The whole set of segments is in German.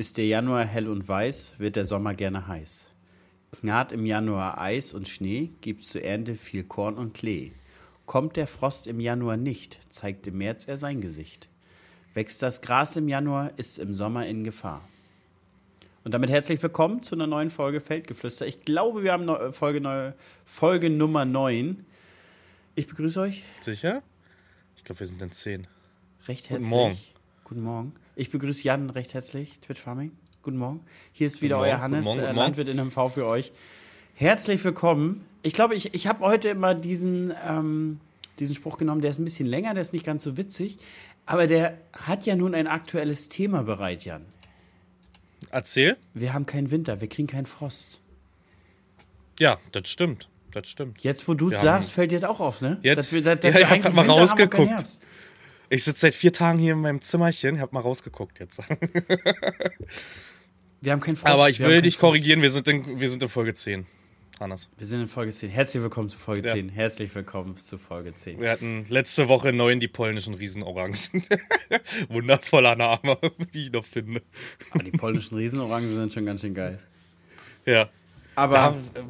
Ist der Januar hell und weiß, wird der Sommer gerne heiß. Knarrt im Januar Eis und Schnee, gibt's zur Ernte viel Korn und Klee. Kommt der Frost im Januar nicht, zeigt im März er sein Gesicht. Wächst das Gras im Januar, ist im Sommer in Gefahr. Und damit herzlich willkommen zu einer neuen Folge Feldgeflüster. Ich glaube, wir haben Neu Folge, Neu Folge Nummer 9. Ich begrüße euch. Sicher? Ich glaube, wir sind in 10. Recht herzlich. Guten Morgen. Guten Morgen. Ich begrüße Jan recht herzlich, Twitch Farming. Guten Morgen. Hier ist wieder euer Hannes, guten Morgen, äh, guten Morgen. Landwirt in MV für euch. Herzlich willkommen. Ich glaube, ich, ich habe heute immer diesen, ähm, diesen Spruch genommen, der ist ein bisschen länger, der ist nicht ganz so witzig, aber der hat ja nun ein aktuelles Thema bereit, Jan. Erzähl. Wir haben keinen Winter, wir kriegen keinen Frost. Ja, das stimmt. Das stimmt. Jetzt, wo du Wir sagst, fällt dir das auch auf, ne? Jetzt- Dass wir, dass, Ja, wir ich hab mal rausgeguckt. Ich sitze seit vier Tagen hier in meinem Zimmerchen, hab mal rausgeguckt jetzt. Wir haben keinen Frost. Aber ich will dich korrigieren, wir sind, in, wir sind in Folge 10. Hannes. Wir sind in Folge 10. Herzlich willkommen zu Folge Ja. 10. Herzlich willkommen zu Folge 10. Wir hatten letzte Woche neun die polnischen Riesenorangen. Wundervoller Name, wie ich noch finde. Aber die polnischen Riesenorangen sind schon ganz schön geil. Ja. Aber Da,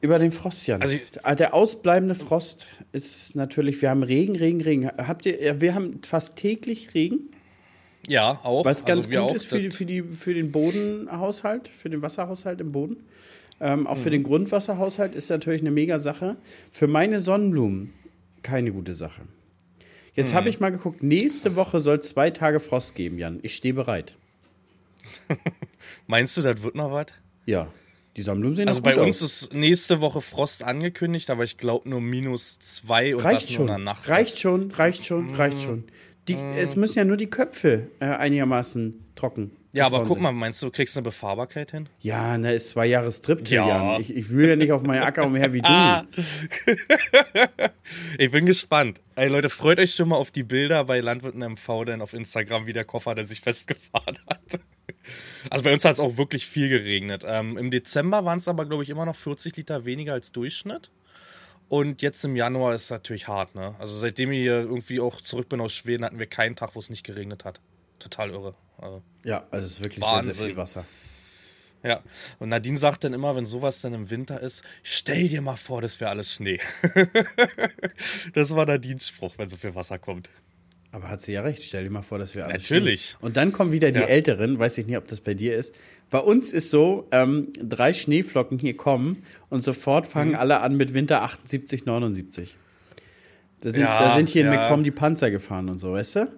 über den Frost, Jan. Also Ah, der ausbleibende Frost ist natürlich, wir haben Regen, Regen, Regen. Habt ihr, ja, wir haben fast täglich Regen, ja, auch. was ganz also gut ist für, die, für, die, für den Bodenhaushalt, für den Wasserhaushalt im Boden. Ähm, auch Mhm. für den Grundwasserhaushalt ist natürlich eine mega Sache. Für meine Sonnenblumen keine gute Sache. Jetzt Mhm. habe ich mal geguckt, nächste Woche soll zwei Tage Frost geben, Jan. Ich stehe bereit. Meinst du, das wird noch was? Ja, die Sonnenblumen sehen Also bei uns aus. ist nächste Woche Frost angekündigt, aber ich glaube nur minus zwei und Reicht das schon, nur in der Nacht. reicht schon, reicht schon, reicht schon. Die, Es müssen ja nur die Köpfe äh, einigermaßen trocken. Ja, aber guck sein. mal, meinst du, du kriegst eine Befahrbarkeit hin? Ja, na, ist zwei Jahre Strip, Ja. Ich, ich will ja nicht auf meinen Acker umher wie du. Ah. Ich bin gespannt. Ey Leute, freut euch schon mal auf die Bilder bei Landwirten MV denn auf Instagram, wie der Koffer, der sich festgefahren hat. Also bei uns hat es auch wirklich viel geregnet. Ähm, Im Dezember waren es aber, glaube ich, immer noch 40 Liter weniger als Durchschnitt. Und jetzt im Januar ist es natürlich hart, ne? Also seitdem ich hier irgendwie auch zurück bin aus Schweden, hatten wir keinen Tag, wo es nicht geregnet hat. Total irre. Also, Ja, also es ist wirklich sehr, sehr Wahnsinn. viel Wasser. ja. Und Nadine sagt dann immer, wenn sowas dann im Winter ist, stell dir mal vor, das wäre alles Schnee. das war Nadines Spruch, wenn so viel Wasser kommt. Aber hat sie ja recht. Stell dir mal vor, dass wir alles Natürlich. Schnee- Und dann kommen wieder die Ja. Älteren. Weiß ich nicht, ob das bei dir ist. Bei uns ist so, ähm, drei Schneeflocken hier kommen und sofort fangen Mhm. alle an mit Winter 78, 79. Da sind, Ja, da sind hier in ja. MacPom die Panzer gefahren und so, weißt du?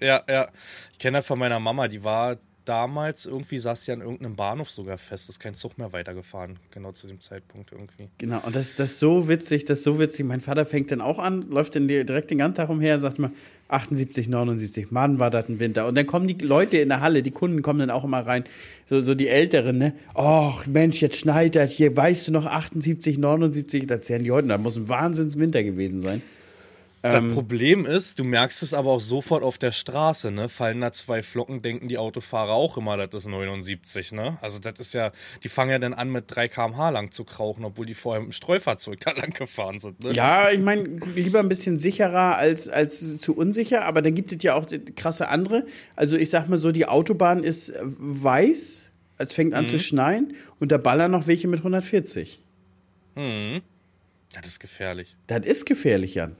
Ja, ja. Ich kenne das von meiner Mama, die war damals irgendwie, saß sie an irgendeinem Bahnhof sogar fest, ist kein Zug mehr weitergefahren, genau zu dem Zeitpunkt irgendwie. Genau, und das, das ist so witzig, das ist so witzig. Mein Vater fängt dann auch an, läuft dann direkt den ganzen Tag umher und sagt mal, 78, 79, Mann, war das ein Winter. Und dann kommen die Leute in der Halle, die Kunden kommen dann auch immer rein, so, so die Älteren, ne? Och, Mensch, jetzt schneit das hier, weißt du noch, 78, 79, das erzählen die heute, da muss ein Wahnsinnswinter gewesen sein. Das Ähm. Problem ist, du merkst es aber auch sofort auf der Straße, ne? Fallen da zwei Flocken, denken die Autofahrer auch immer, das ist 79, ne? Also das ist ja, die fangen ja dann an mit 3 km/h lang zu krauchen, obwohl die vorher mit dem Streufahrzeug da lang gefahren sind, ne? Ja, ich meine, lieber ein bisschen sicherer als, als zu unsicher, aber dann gibt es ja auch krasse andere. Also ich sag mal so, die Autobahn ist äh, weiß, es fängt an zu schneien und da ballern noch welche mit 140. Das ist gefährlich. Das ist gefährlich, Jan.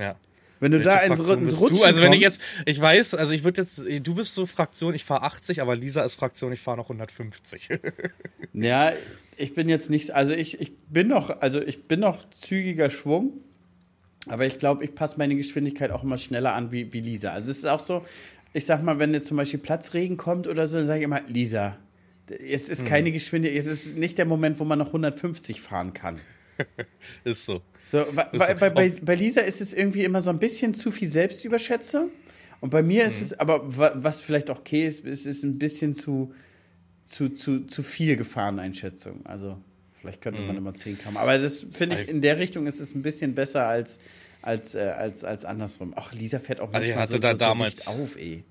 Ja. Wenn du da Welche ins, Fraktion ins Rutschen du? Also wenn ich jetzt, ich weiß, also ich würde jetzt, du bist so Fraktion, ich fahre 80, aber Lisa ist Fraktion, ich fahre noch 150. Ja, ich bin jetzt nicht, also ich, ich bin noch, also ich bin noch zügiger Schwung, aber ich glaube, ich passe meine Geschwindigkeit auch immer schneller an wie, wie Lisa. Also es ist auch so, ich sag mal, wenn jetzt zum Beispiel Platzregen kommt oder so, dann sage ich immer, Lisa, es ist keine Geschwindigkeit, es ist nicht der Moment, wo man noch 150 fahren kann. ist so. So, bei, bei, bei, bei, Lisa ist es irgendwie immer so ein bisschen zu viel Selbstüberschätzung. Und bei mir ist es, aber wa- was vielleicht auch okay ist, ist es ein bisschen zu, zu, zu, zu viel Gefahreneinschätzung. Also vielleicht könnte man immer 10 km. Aber das finde ich, in der Richtung ist es ein bisschen besser als, als, äh, als, als andersrum. Ach, Lisa fährt auch Also manchmal hatte so, so, so damals- dicht auf, ey.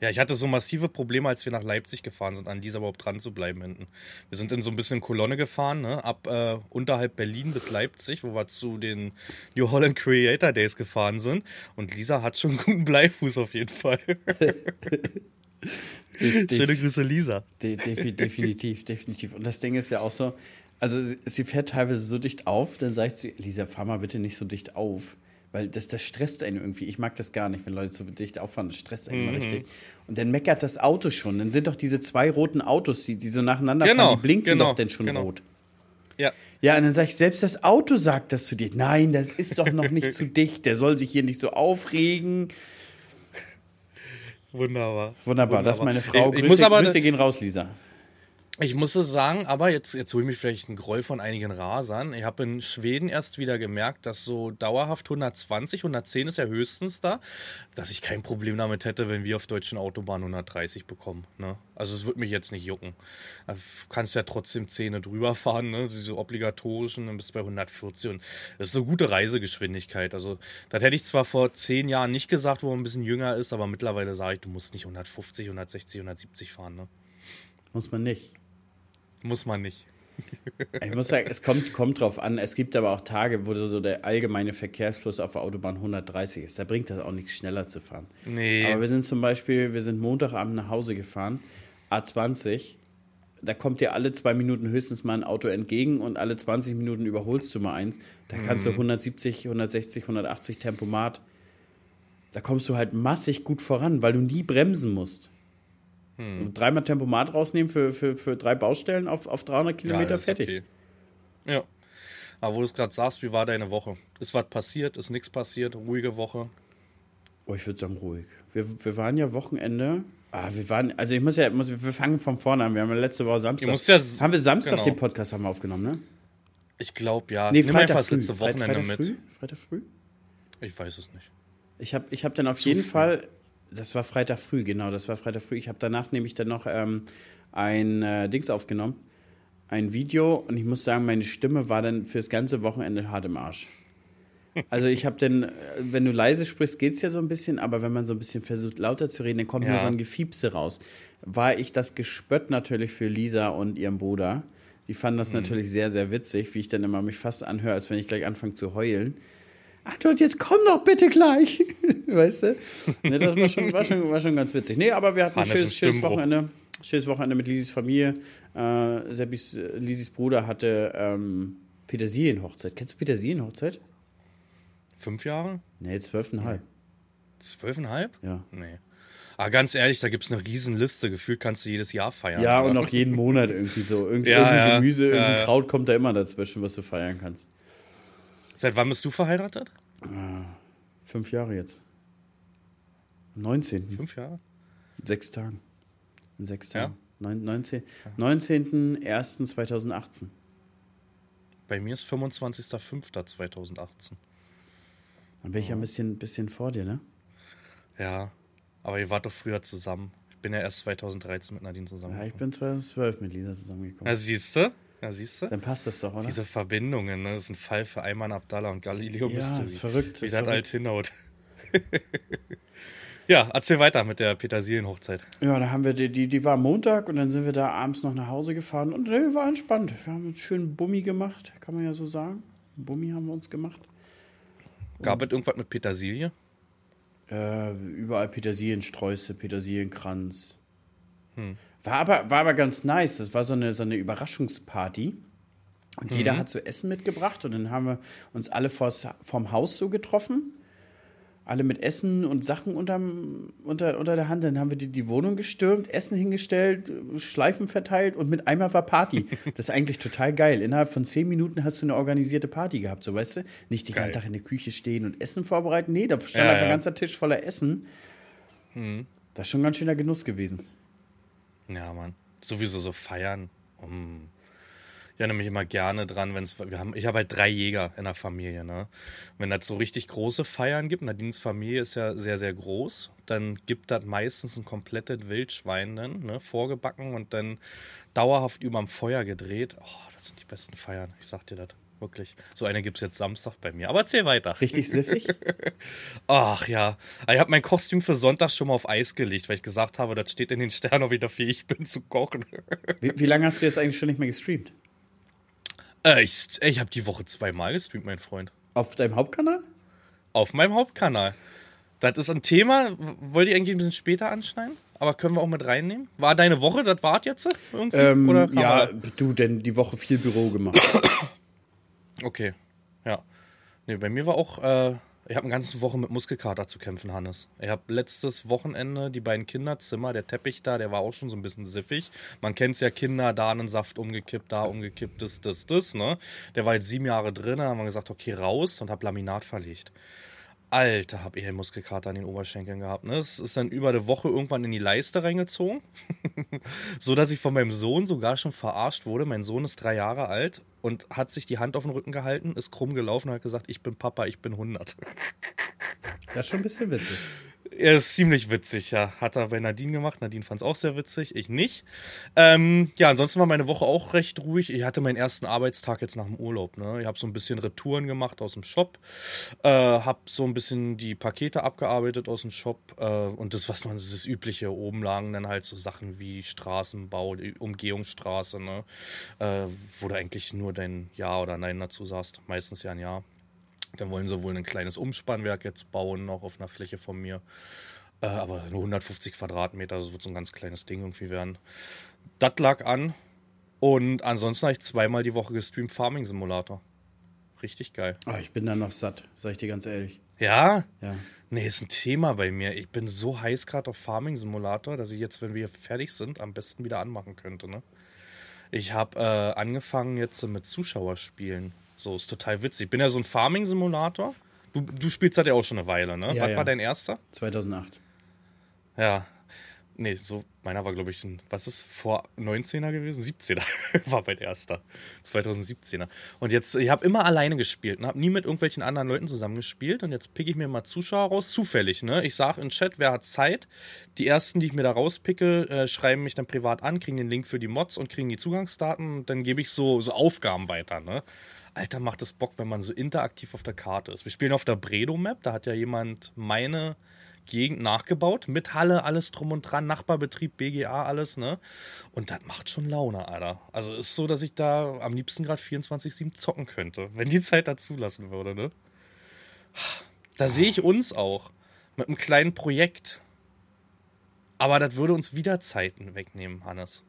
Ja, ich hatte so massive Probleme, als wir nach Leipzig gefahren sind, an dieser überhaupt dran zu bleiben hinten. Wir sind in so ein bisschen Kolonne gefahren, ne? ab äh, unterhalb Berlin bis Leipzig, wo wir zu den New Holland Creator Days gefahren sind. Und Lisa hat schon einen guten Bleifuß auf jeden Fall. De de Schöne Grüße, Lisa. de defi definitiv, definitiv. Und das Ding ist ja auch so, also sie, sie fährt teilweise so dicht auf, dann sage ich zu ihr, Lisa, fahr mal bitte nicht so dicht auf. Weil das, das stresst einen irgendwie. Ich mag das gar nicht, wenn Leute so dicht auffahren. Das stresst einen immer richtig. Und dann meckert das Auto schon. Dann sind doch diese zwei roten Autos, die, die so nacheinander Genau, fahren, die blinken genau, doch denn schon genau. rot. Ja. Ja, und dann sage ich, selbst das Auto sagt das zu dir. Nein, das ist doch noch nicht zu dicht. Der soll sich hier nicht so aufregen. Wunderbar. Wunderbar, das ist meine Frau. Ich, ich Grüße, muss aber, Grüße gehen raus, Lisa. Ich muss es sagen, aber jetzt, jetzt hole ich mich vielleicht einen Groll von einigen Rasern. Ich habe in Schweden erst wieder gemerkt, dass so dauerhaft 120, 110 ist ja höchstens da, dass ich kein Problem damit hätte, wenn wir auf deutschen Autobahnen 130 bekommen. Ne? Also es würde mich jetzt nicht jucken. Du kannst ja trotzdem Zähne drüber fahren, ne? diese obligatorischen, dann bist du bei 140 und das ist so gute Reisegeschwindigkeit. Also das hätte ich zwar vor zehn Jahren nicht gesagt, wo man ein bisschen jünger ist, aber mittlerweile sage ich, du musst nicht 150, 160, 170 fahren. Ne? Muss man nicht. Muss man nicht. Ich muss sagen, es kommt, kommt drauf an. Es gibt aber auch Tage, wo so der allgemeine Verkehrsfluss auf der Autobahn 130 ist. Da bringt das auch nichts, schneller zu fahren. Nee. Aber wir sind zum Beispiel, wir sind Montagabend nach Hause gefahren, A20. Da kommt dir alle zwei Minuten höchstens mal ein Auto entgegen und alle 20 Minuten überholst du mal eins. Da kannst Mhm. du 170, 160, 180 Tempomat. Da kommst du halt massig gut voran, weil du nie bremsen musst. Hm. Und dreimal Tempomat rausnehmen für, für, für drei Baustellen auf, auf 300 Kilometer ist fertig. okay. Ja. Aber wo du es gerade sagst, wie war deine Woche? Ist was passiert? Ist nichts passiert? Ruhige Woche? Oh, ich würde sagen ruhig. Wir, wir waren ja Wochenende. Ah, wir waren, also ich muss ja, muss, wir fangen von vorne an. Wir haben ja letzte Woche Samstag. Ja, haben wir Samstag genau. den Podcast haben wir aufgenommen, ne? Ich glaube ja. Nee, Freitag früh. letzte Wochenende Freitag mit. früh? Freitag früh? Ich weiß es nicht. Ich habe ich hab dann auf jeden Fall, das war Freitag früh, genau, das war Freitag früh. Ich habe danach nämlich dann noch ähm, ein äh, Dings aufgenommen, ein Video und ich muss sagen, meine Stimme war dann fürs ganze Wochenende hart im Arsch. Also ich habe dann, äh, wenn du leise sprichst, geht's ja so ein bisschen, aber wenn man so ein bisschen versucht lauter zu reden, dann kommt nur Ja. so ein Gefiepse raus. War ich das Gespött natürlich für Lisa und ihren Bruder. Die fanden das natürlich sehr, sehr witzig, wie ich dann immer mich fast anhöre, als wenn ich gleich anfange zu heulen. Ach und jetzt komm doch bitte gleich. weißt du? Ne, das war schon, war, schon, war schon ganz witzig. Nee, aber wir hatten ein Hannes im schönes, schönes. Wochenende. Schönes Wochenende mit Lisis Familie. Äh, Seppis, äh, Lisis Bruder hatte ähm, Petersilienhochzeit. Kennst du Petersilienhochzeit? Fünf Jahre? Nee, zwölfeinhalb. Zwölfeinhalb? Ja. Nee. Aber ganz ehrlich, da gibt es eine riesen Liste. Gefühlt kannst du jedes Jahr feiern. Ja, oder? und auch jeden Monat irgendwie so. Irgend, Ja, irgendein ja. Gemüse, Ja, irgendein. Kraut kommt da immer dazwischen, was du feiern kannst. Seit wann bist du verheiratet? Fünf Jahre jetzt. Am 19. Fünf Jahre? In sechs Tagen. In sechs Ja? Tagen. 19. 19.01.2018. Bei mir ist 25.05.2018. Dann bin ich ja ein bisschen, bisschen vor dir, ne? Ja. Aber ihr wart doch früher zusammen. Ich bin ja erst 2013 mit Nadine Ja, zusammengekommen. ich bin 2012 mit Lisa zusammengekommen. Ja, siehst du? Ja, siehst du? Dann passt das doch, oder? Diese Verbindungen, ne? Das ist ein Fall für Ayman Abdallah und Galileo ja, Mystery. ist verrückt. Wie Ist das alt hinhaut. ja, erzähl weiter mit der Petersilienhochzeit. Ja, da haben wir die, die, die war Montag und dann sind wir da abends noch nach Hause gefahren und nee, war entspannt. Wir haben uns schön Bummi gemacht, kann man ja so sagen. Bummi haben wir uns gemacht. Gab es irgendwas mit Petersilie? Äh, überall Petersiliensträuße, Petersilienkranz. Hm. War, aber, war aber ganz nice. Das war so eine, so eine Überraschungsparty. Und Mhm. jeder hat so Essen mitgebracht und dann haben wir uns alle vors, vorm Haus so getroffen. Alle mit Essen und Sachen unterm, unter, unter der Hand. Dann haben wir die, die Wohnung gestürmt, Essen hingestellt, Schleifen verteilt und mit einmal war Party. Das ist eigentlich total geil. Innerhalb von zehn Minuten hast du eine organisierte Party gehabt, so weißt du? Nicht die ganze Tag in der Küche stehen und Essen vorbereiten. Nee, da stand Ja, einfach ein ja. ganzer Tisch voller Essen. Das ist schon ein ganz schöner Genuss gewesen. Ja, Mann. Sowieso so feiern. Mm. Ich erinnere mich immer gerne dran, wenn es. Ich habe halt drei Jäger in der Familie, ne? Wenn das so richtig große Feiern gibt, Nadines Familie ist ja sehr, sehr groß, dann gibt das meistens ein komplettes Wildschwein dann, ne? Vorgebacken und dann dauerhaft überm Feuer gedreht. Oh, das sind die besten Feiern. Ich sag dir das. Wirklich. So eine gibt es jetzt Samstag bei mir. Aber erzähl weiter. Richtig siffig? Ach ja. Ich habe mein Kostüm für Sonntag schon mal auf Eis gelegt, weil ich gesagt habe, das steht in den Sternen, ob ich dafür ich bin zu kochen. Wie, wie lange hast du jetzt eigentlich schon nicht mehr gestreamt? Äh, ich ich habe die Woche zweimal gestreamt, mein Freund. Auf deinem Hauptkanal? Auf meinem Hauptkanal. Das ist ein Thema, w- wollt ihr eigentlich ein bisschen später anschneiden? aber können wir auch mit reinnehmen? War deine Woche, das war jetzt irgendwie? Ähm, ja, du, denn die Woche viel Büro gemacht. Okay, ja. Nee, bei mir war auch, äh, ich habe eine ganze Woche mit Muskelkater zu kämpfen, Hannes. Ich habe letztes Wochenende die beiden Kinderzimmer, der Teppich da, der war auch schon so ein bisschen siffig. Man kennt es ja, Kinder, da einen Saft umgekippt, da umgekippt, das, das, das, ne? Der war jetzt sieben Jahre drin, da haben wir gesagt, okay, raus und habe Laminat verlegt. Alter, hab ich einen Muskelkater an den Oberschenkeln gehabt. Ne? Es ist dann über eine Woche irgendwann in die Leiste reingezogen. so dass ich von meinem Sohn sogar schon verarscht wurde. Mein Sohn ist drei Jahre alt und hat sich die Hand auf den Rücken gehalten, ist krumm gelaufen und hat gesagt, ich bin Papa, ich bin 100. Das ist schon ein bisschen witzig. Er ist ziemlich witzig, ja. Hat er bei Nadine gemacht. Nadine fand es auch sehr witzig, ich nicht. Ähm, ja, ansonsten war meine Woche auch recht ruhig. Ich hatte meinen ersten Arbeitstag jetzt nach dem Urlaub. Ne? Ich habe so ein bisschen Retouren gemacht aus dem Shop. Äh, habe so ein bisschen die Pakete abgearbeitet aus dem Shop. Äh, und das, was man, das das Übliche. Oben lagen dann halt so Sachen wie Straßenbau, Umgehungsstraße, ne? Äh, wo du eigentlich nur dein Ja oder Nein dazu sagst. Meistens ja ein Ja. Dann wollen sie wohl ein kleines Umspannwerk jetzt bauen, noch auf einer Fläche von mir. Äh, aber nur 150 Quadratmeter, das wird so ein ganz kleines Ding irgendwie werden. Das lag an. Und ansonsten habe ich zweimal die Woche gestreamt Farming Simulator. Richtig geil. Ah, ich bin da noch satt, sag ich dir ganz ehrlich. Ja? Ja. Nee, ist ein Thema bei mir. Ich bin so heiß gerade auf Farming Simulator, dass ich jetzt, wenn wir fertig sind, am besten wieder anmachen könnte. Ne? Ich habe äh, angefangen jetzt mit Zuschauerspielen. So, ist total witzig. Ich bin ja so ein Farming Simulator. Du, du spielst das ja auch schon eine Weile, ne? Ja, Was ja. war dein erster? 2008. Ja. Nee, so, meiner war, glaube ich, ein, was ist, vor 19er gewesen? 17er war mein erster. 2017er. Und jetzt, ich habe immer alleine gespielt, ne? habe nie mit irgendwelchen anderen Leuten zusammengespielt. Und jetzt picke ich mir mal Zuschauer raus, zufällig, ne? Ich sage in Chat, wer hat Zeit? Die ersten, die ich mir da rauspicke, äh, schreiben mich dann privat an, kriegen den Link für die Mods und kriegen die Zugangsdaten. Und dann gebe ich so, so Aufgaben weiter, ne? Alter, macht es Bock, wenn man so interaktiv auf der Karte ist. Wir spielen auf der Bredo-Map, da hat ja jemand meine Gegend nachgebaut, mit Halle, alles drum und dran, Nachbarbetrieb, BGA, alles, ne? Und das macht schon Laune, Alter. Also ist so, dass ich da am liebsten gerade 24-7 zocken könnte, wenn die Zeit da zulassen würde, ne? Da sehe ich uns auch mit einem kleinen Projekt. Aber das würde uns wieder Zeiten wegnehmen, Hannes.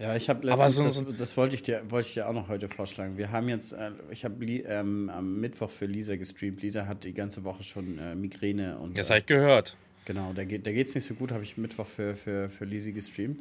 Ja, ich habe letztens, so- das, das wollte ich, dir, wollte ich dir auch noch heute vorschlagen. Wir haben jetzt, äh, ich habe ähm, am Mittwoch für Lisa gestreamt. Lisa hat die ganze Woche schon äh, Migräne und Das äh, halt gehört. Genau, da geht es nicht so gut, habe ich Mittwoch für, für, für Lisi gestreamt.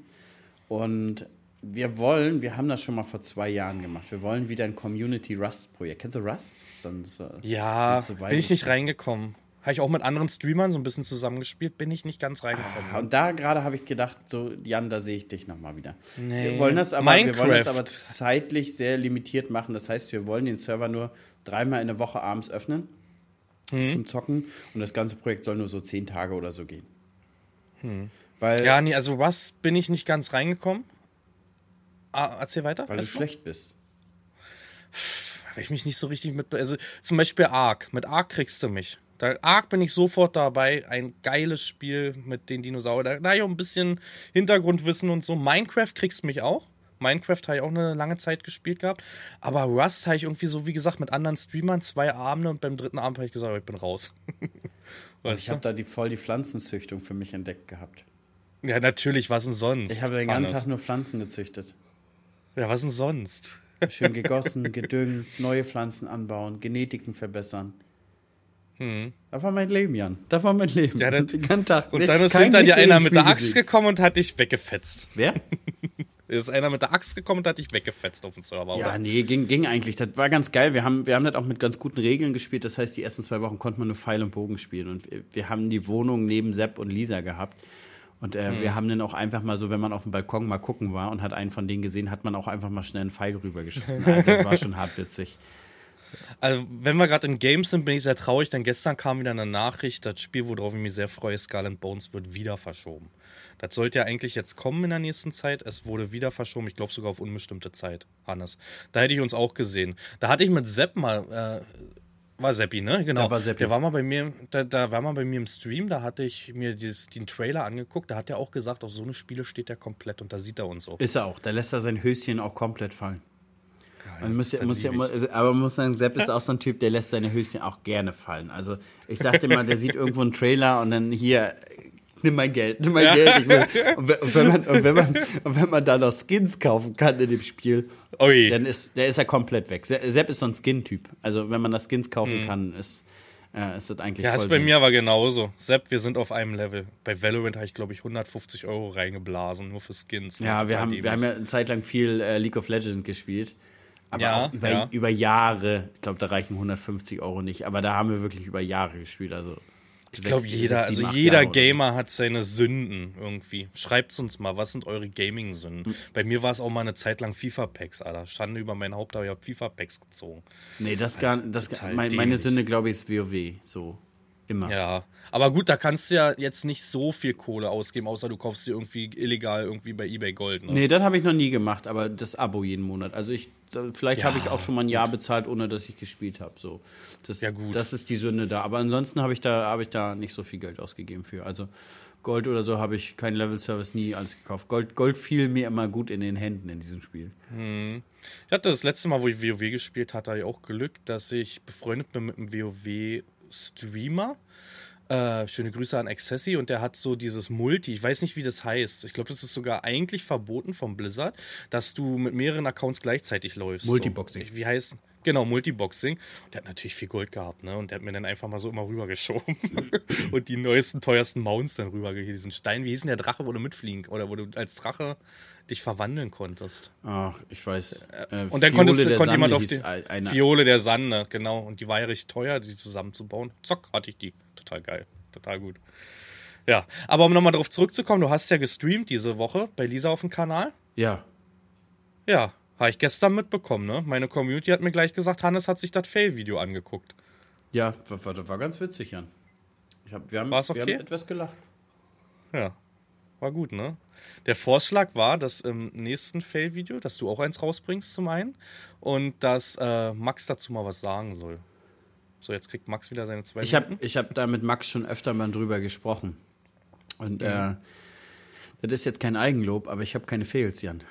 Und wir wollen, wir haben das schon mal vor zwei Jahren gemacht, wir wollen wieder ein Community Rust-Projekt. Kennst du Rust? Sonst, Ja, bin ich nicht reingekommen. Habe ich auch mit anderen Streamern so ein bisschen zusammengespielt, bin ich nicht ganz reingekommen. Und da gerade habe ich gedacht, so Jan, da sehe ich dich nochmal wieder. Nee. Wir wollen das aber, wir wollen das Minecraft. aber zeitlich sehr limitiert machen. Das heißt, wir wollen den Server nur dreimal in der Woche abends öffnen Hm. zum Zocken und das ganze Projekt soll nur so zehn Tage oder so gehen. Weil, Hm. Ja, nee, also Rust bin ich nicht ganz reingekommen. Ah, erzähl weiter. weil du erstmal. schlecht bist. Weil ich mich nicht so richtig mit. Also zum Beispiel Ark. Mit Ark kriegst du mich. Da, Ark bin ich sofort dabei. Ein geiles Spiel mit den Dinosauriern. Da, da ich auch ein bisschen Hintergrundwissen und so. Minecraft kriegst du mich auch. Minecraft habe ich auch eine lange Zeit gespielt gehabt. Aber Rust habe ich irgendwie so, wie gesagt, mit anderen Streamern zwei Abende und beim dritten Abend habe ich gesagt, ich bin raus. Ich habe da die, voll die Pflanzenzüchtung für mich entdeckt gehabt. Ja, natürlich, was denn sonst? Ich habe den ganzen? Tag nur Pflanzen gezüchtet. Ja, was denn sonst? Schön gegossen, gedüngt, neue Pflanzen anbauen, Genetiken verbessern. Das war mein Leben, Jan. Das war mein Leben. Hm. Ja, das- den ganzen Tag. Und dann ist hinter dir einer mit der Axt gesehen. gekommen und hat dich weggefetzt. Wer? Ist einer mit der Axt gekommen und hat dich weggefetzt auf dem Server, Ja, oder? nee, ging, ging eigentlich. Das war ganz geil. Wir haben, wir haben das auch mit ganz guten Regeln gespielt. Das heißt, die ersten zwei Wochen konnte man nur Pfeil und Bogen spielen. Und wir, wir haben die Wohnung neben Sepp und Lisa gehabt. Und äh, Hm. wir haben dann auch einfach mal so, wenn man auf dem Balkon mal gucken war und hat einen von denen gesehen, hat man auch einfach mal schnell einen Pfeil rübergeschossen. Also, das war schon hart witzig. Also, wenn wir gerade in Games sind, bin ich sehr traurig, denn gestern kam wieder eine Nachricht, das Spiel, worauf ich mich sehr freue, Skull and Bones, wird wieder verschoben. Das sollte ja eigentlich jetzt kommen in der nächsten Zeit. Es wurde wieder verschoben, ich glaube sogar auf unbestimmte Zeit, Hannes. Da hätte ich uns auch gesehen. Da hatte ich mit Sepp mal, äh, war Seppi, ne? Genau. Da war Seppi. Der war mal bei mir, da, da war mal bei mir im Stream, da hatte ich mir dieses, den Trailer angeguckt, da hat er auch gesagt, auf so eine Spiele steht er komplett und da sieht er uns auch. Ist er auch. Da lässt er sein Höschen auch komplett fallen. Man muss ja, das muss ja immer, aber man muss sagen, Sepp ist auch so ein Typ, der lässt seine Höschen auch gerne fallen. Also ich sagte mal, der sieht irgendwo einen Trailer und dann hier nimm mein Geld, nimm mein ja. Geld. Will, und, und, wenn man, und, wenn man, und wenn man da noch Skins kaufen kann in dem Spiel, Ui. dann ist, der ist ja komplett weg. Sepp ist so ein Skin-Typ. Also wenn man da Skins kaufen mhm. kann, ist, äh, ist das eigentlich Ja, ist bei mir aber genauso. Sepp, wir sind auf einem Level. Bei Valorant habe ich, glaube ich, 150 Euro reingeblasen, nur für Skins. Ja, wir haben, wir haben ja eine Zeit lang viel äh, League of Legends gespielt. Aber ja, auch über, ja. über Jahre, ich glaube, da reichen 150 Euro nicht, aber da haben wir wirklich über Jahre gespielt. Also ich glaube, jeder, also jeder Jahre Gamer hat seine Sünden irgendwie. Schreibt's uns mal, was sind eure Gaming-Sünden? Mhm. Bei mir war es auch mal eine Zeit lang FIFA-Packs, Alter. Schande über mein Haupt, aber ich habe FIFA-Packs gezogen. Nee, das halt gar das mein, Meine Sünde, glaube ich, ist WoW. So. Immer. Ja, aber gut, da kannst du ja jetzt nicht so viel Kohle ausgeben, außer du kaufst dir irgendwie illegal irgendwie bei eBay Gold. Ne? Nee, das habe ich noch nie gemacht, aber das Abo jeden Monat. Also ich, vielleicht ja, habe ich auch schon mal ein Jahr bezahlt, ohne dass ich gespielt habe. So, das, ja gut. Das ist die Sünde da. Aber ansonsten habe ich da, habe ich da nicht so viel Geld ausgegeben für. Also Gold oder so habe ich kein Level Service nie alles gekauft. Gold, Gold fiel mir immer gut in den Händen in diesem Spiel. Hm. Ich hatte das letzte Mal, wo ich WoW gespielt hatte, hatte ich auch Glück, dass ich befreundet bin mit einem WoW Streamer. Äh, schöne Grüße an Accessi und der hat so dieses Multi, ich weiß nicht, wie das heißt. Ich glaube, das ist sogar eigentlich verboten vom Blizzard, dass du mit mehreren Accounts gleichzeitig läufst. Multiboxing. So. Wie heißt Genau, Multiboxing. Und der hat natürlich viel Gold gehabt, ne? Und der hat mir dann einfach mal so immer rübergeschoben. und die neuesten, teuersten Mounts dann rübergegeben. Diesen Stein, wie hieß denn der Drache, wo du mitfliegen oder wo du als Drache dich verwandeln konntest. Ach, ich weiß. Äh, und dann konntest, konnte jemand auf die eine. Fiole der Sande, genau. Und die war ja richtig teuer, die zusammenzubauen. Zock, hatte ich die. Total geil. Total gut. Ja, aber um nochmal darauf zurückzukommen, du hast ja gestreamt diese Woche bei Lisa auf dem Kanal. Ja. Ja, habe ich gestern mitbekommen, ne? Meine Community hat mir gleich gesagt, Hannes hat sich das Fail-Video angeguckt. Ja, das war, war ganz witzig, Jan. Ich hab, wir, haben, okay? wir haben etwas gelacht. Ja, war gut, ne? Der Vorschlag war, dass im nächsten Fail-Video, dass du auch eins rausbringst zum einen und dass äh, Max dazu mal was sagen soll. So, jetzt kriegt Max wieder seine zwei Ich habe hab da mit Max schon öfter mal drüber gesprochen. Und mhm. äh, das ist jetzt kein Eigenlob, aber ich habe keine Fails, Jan.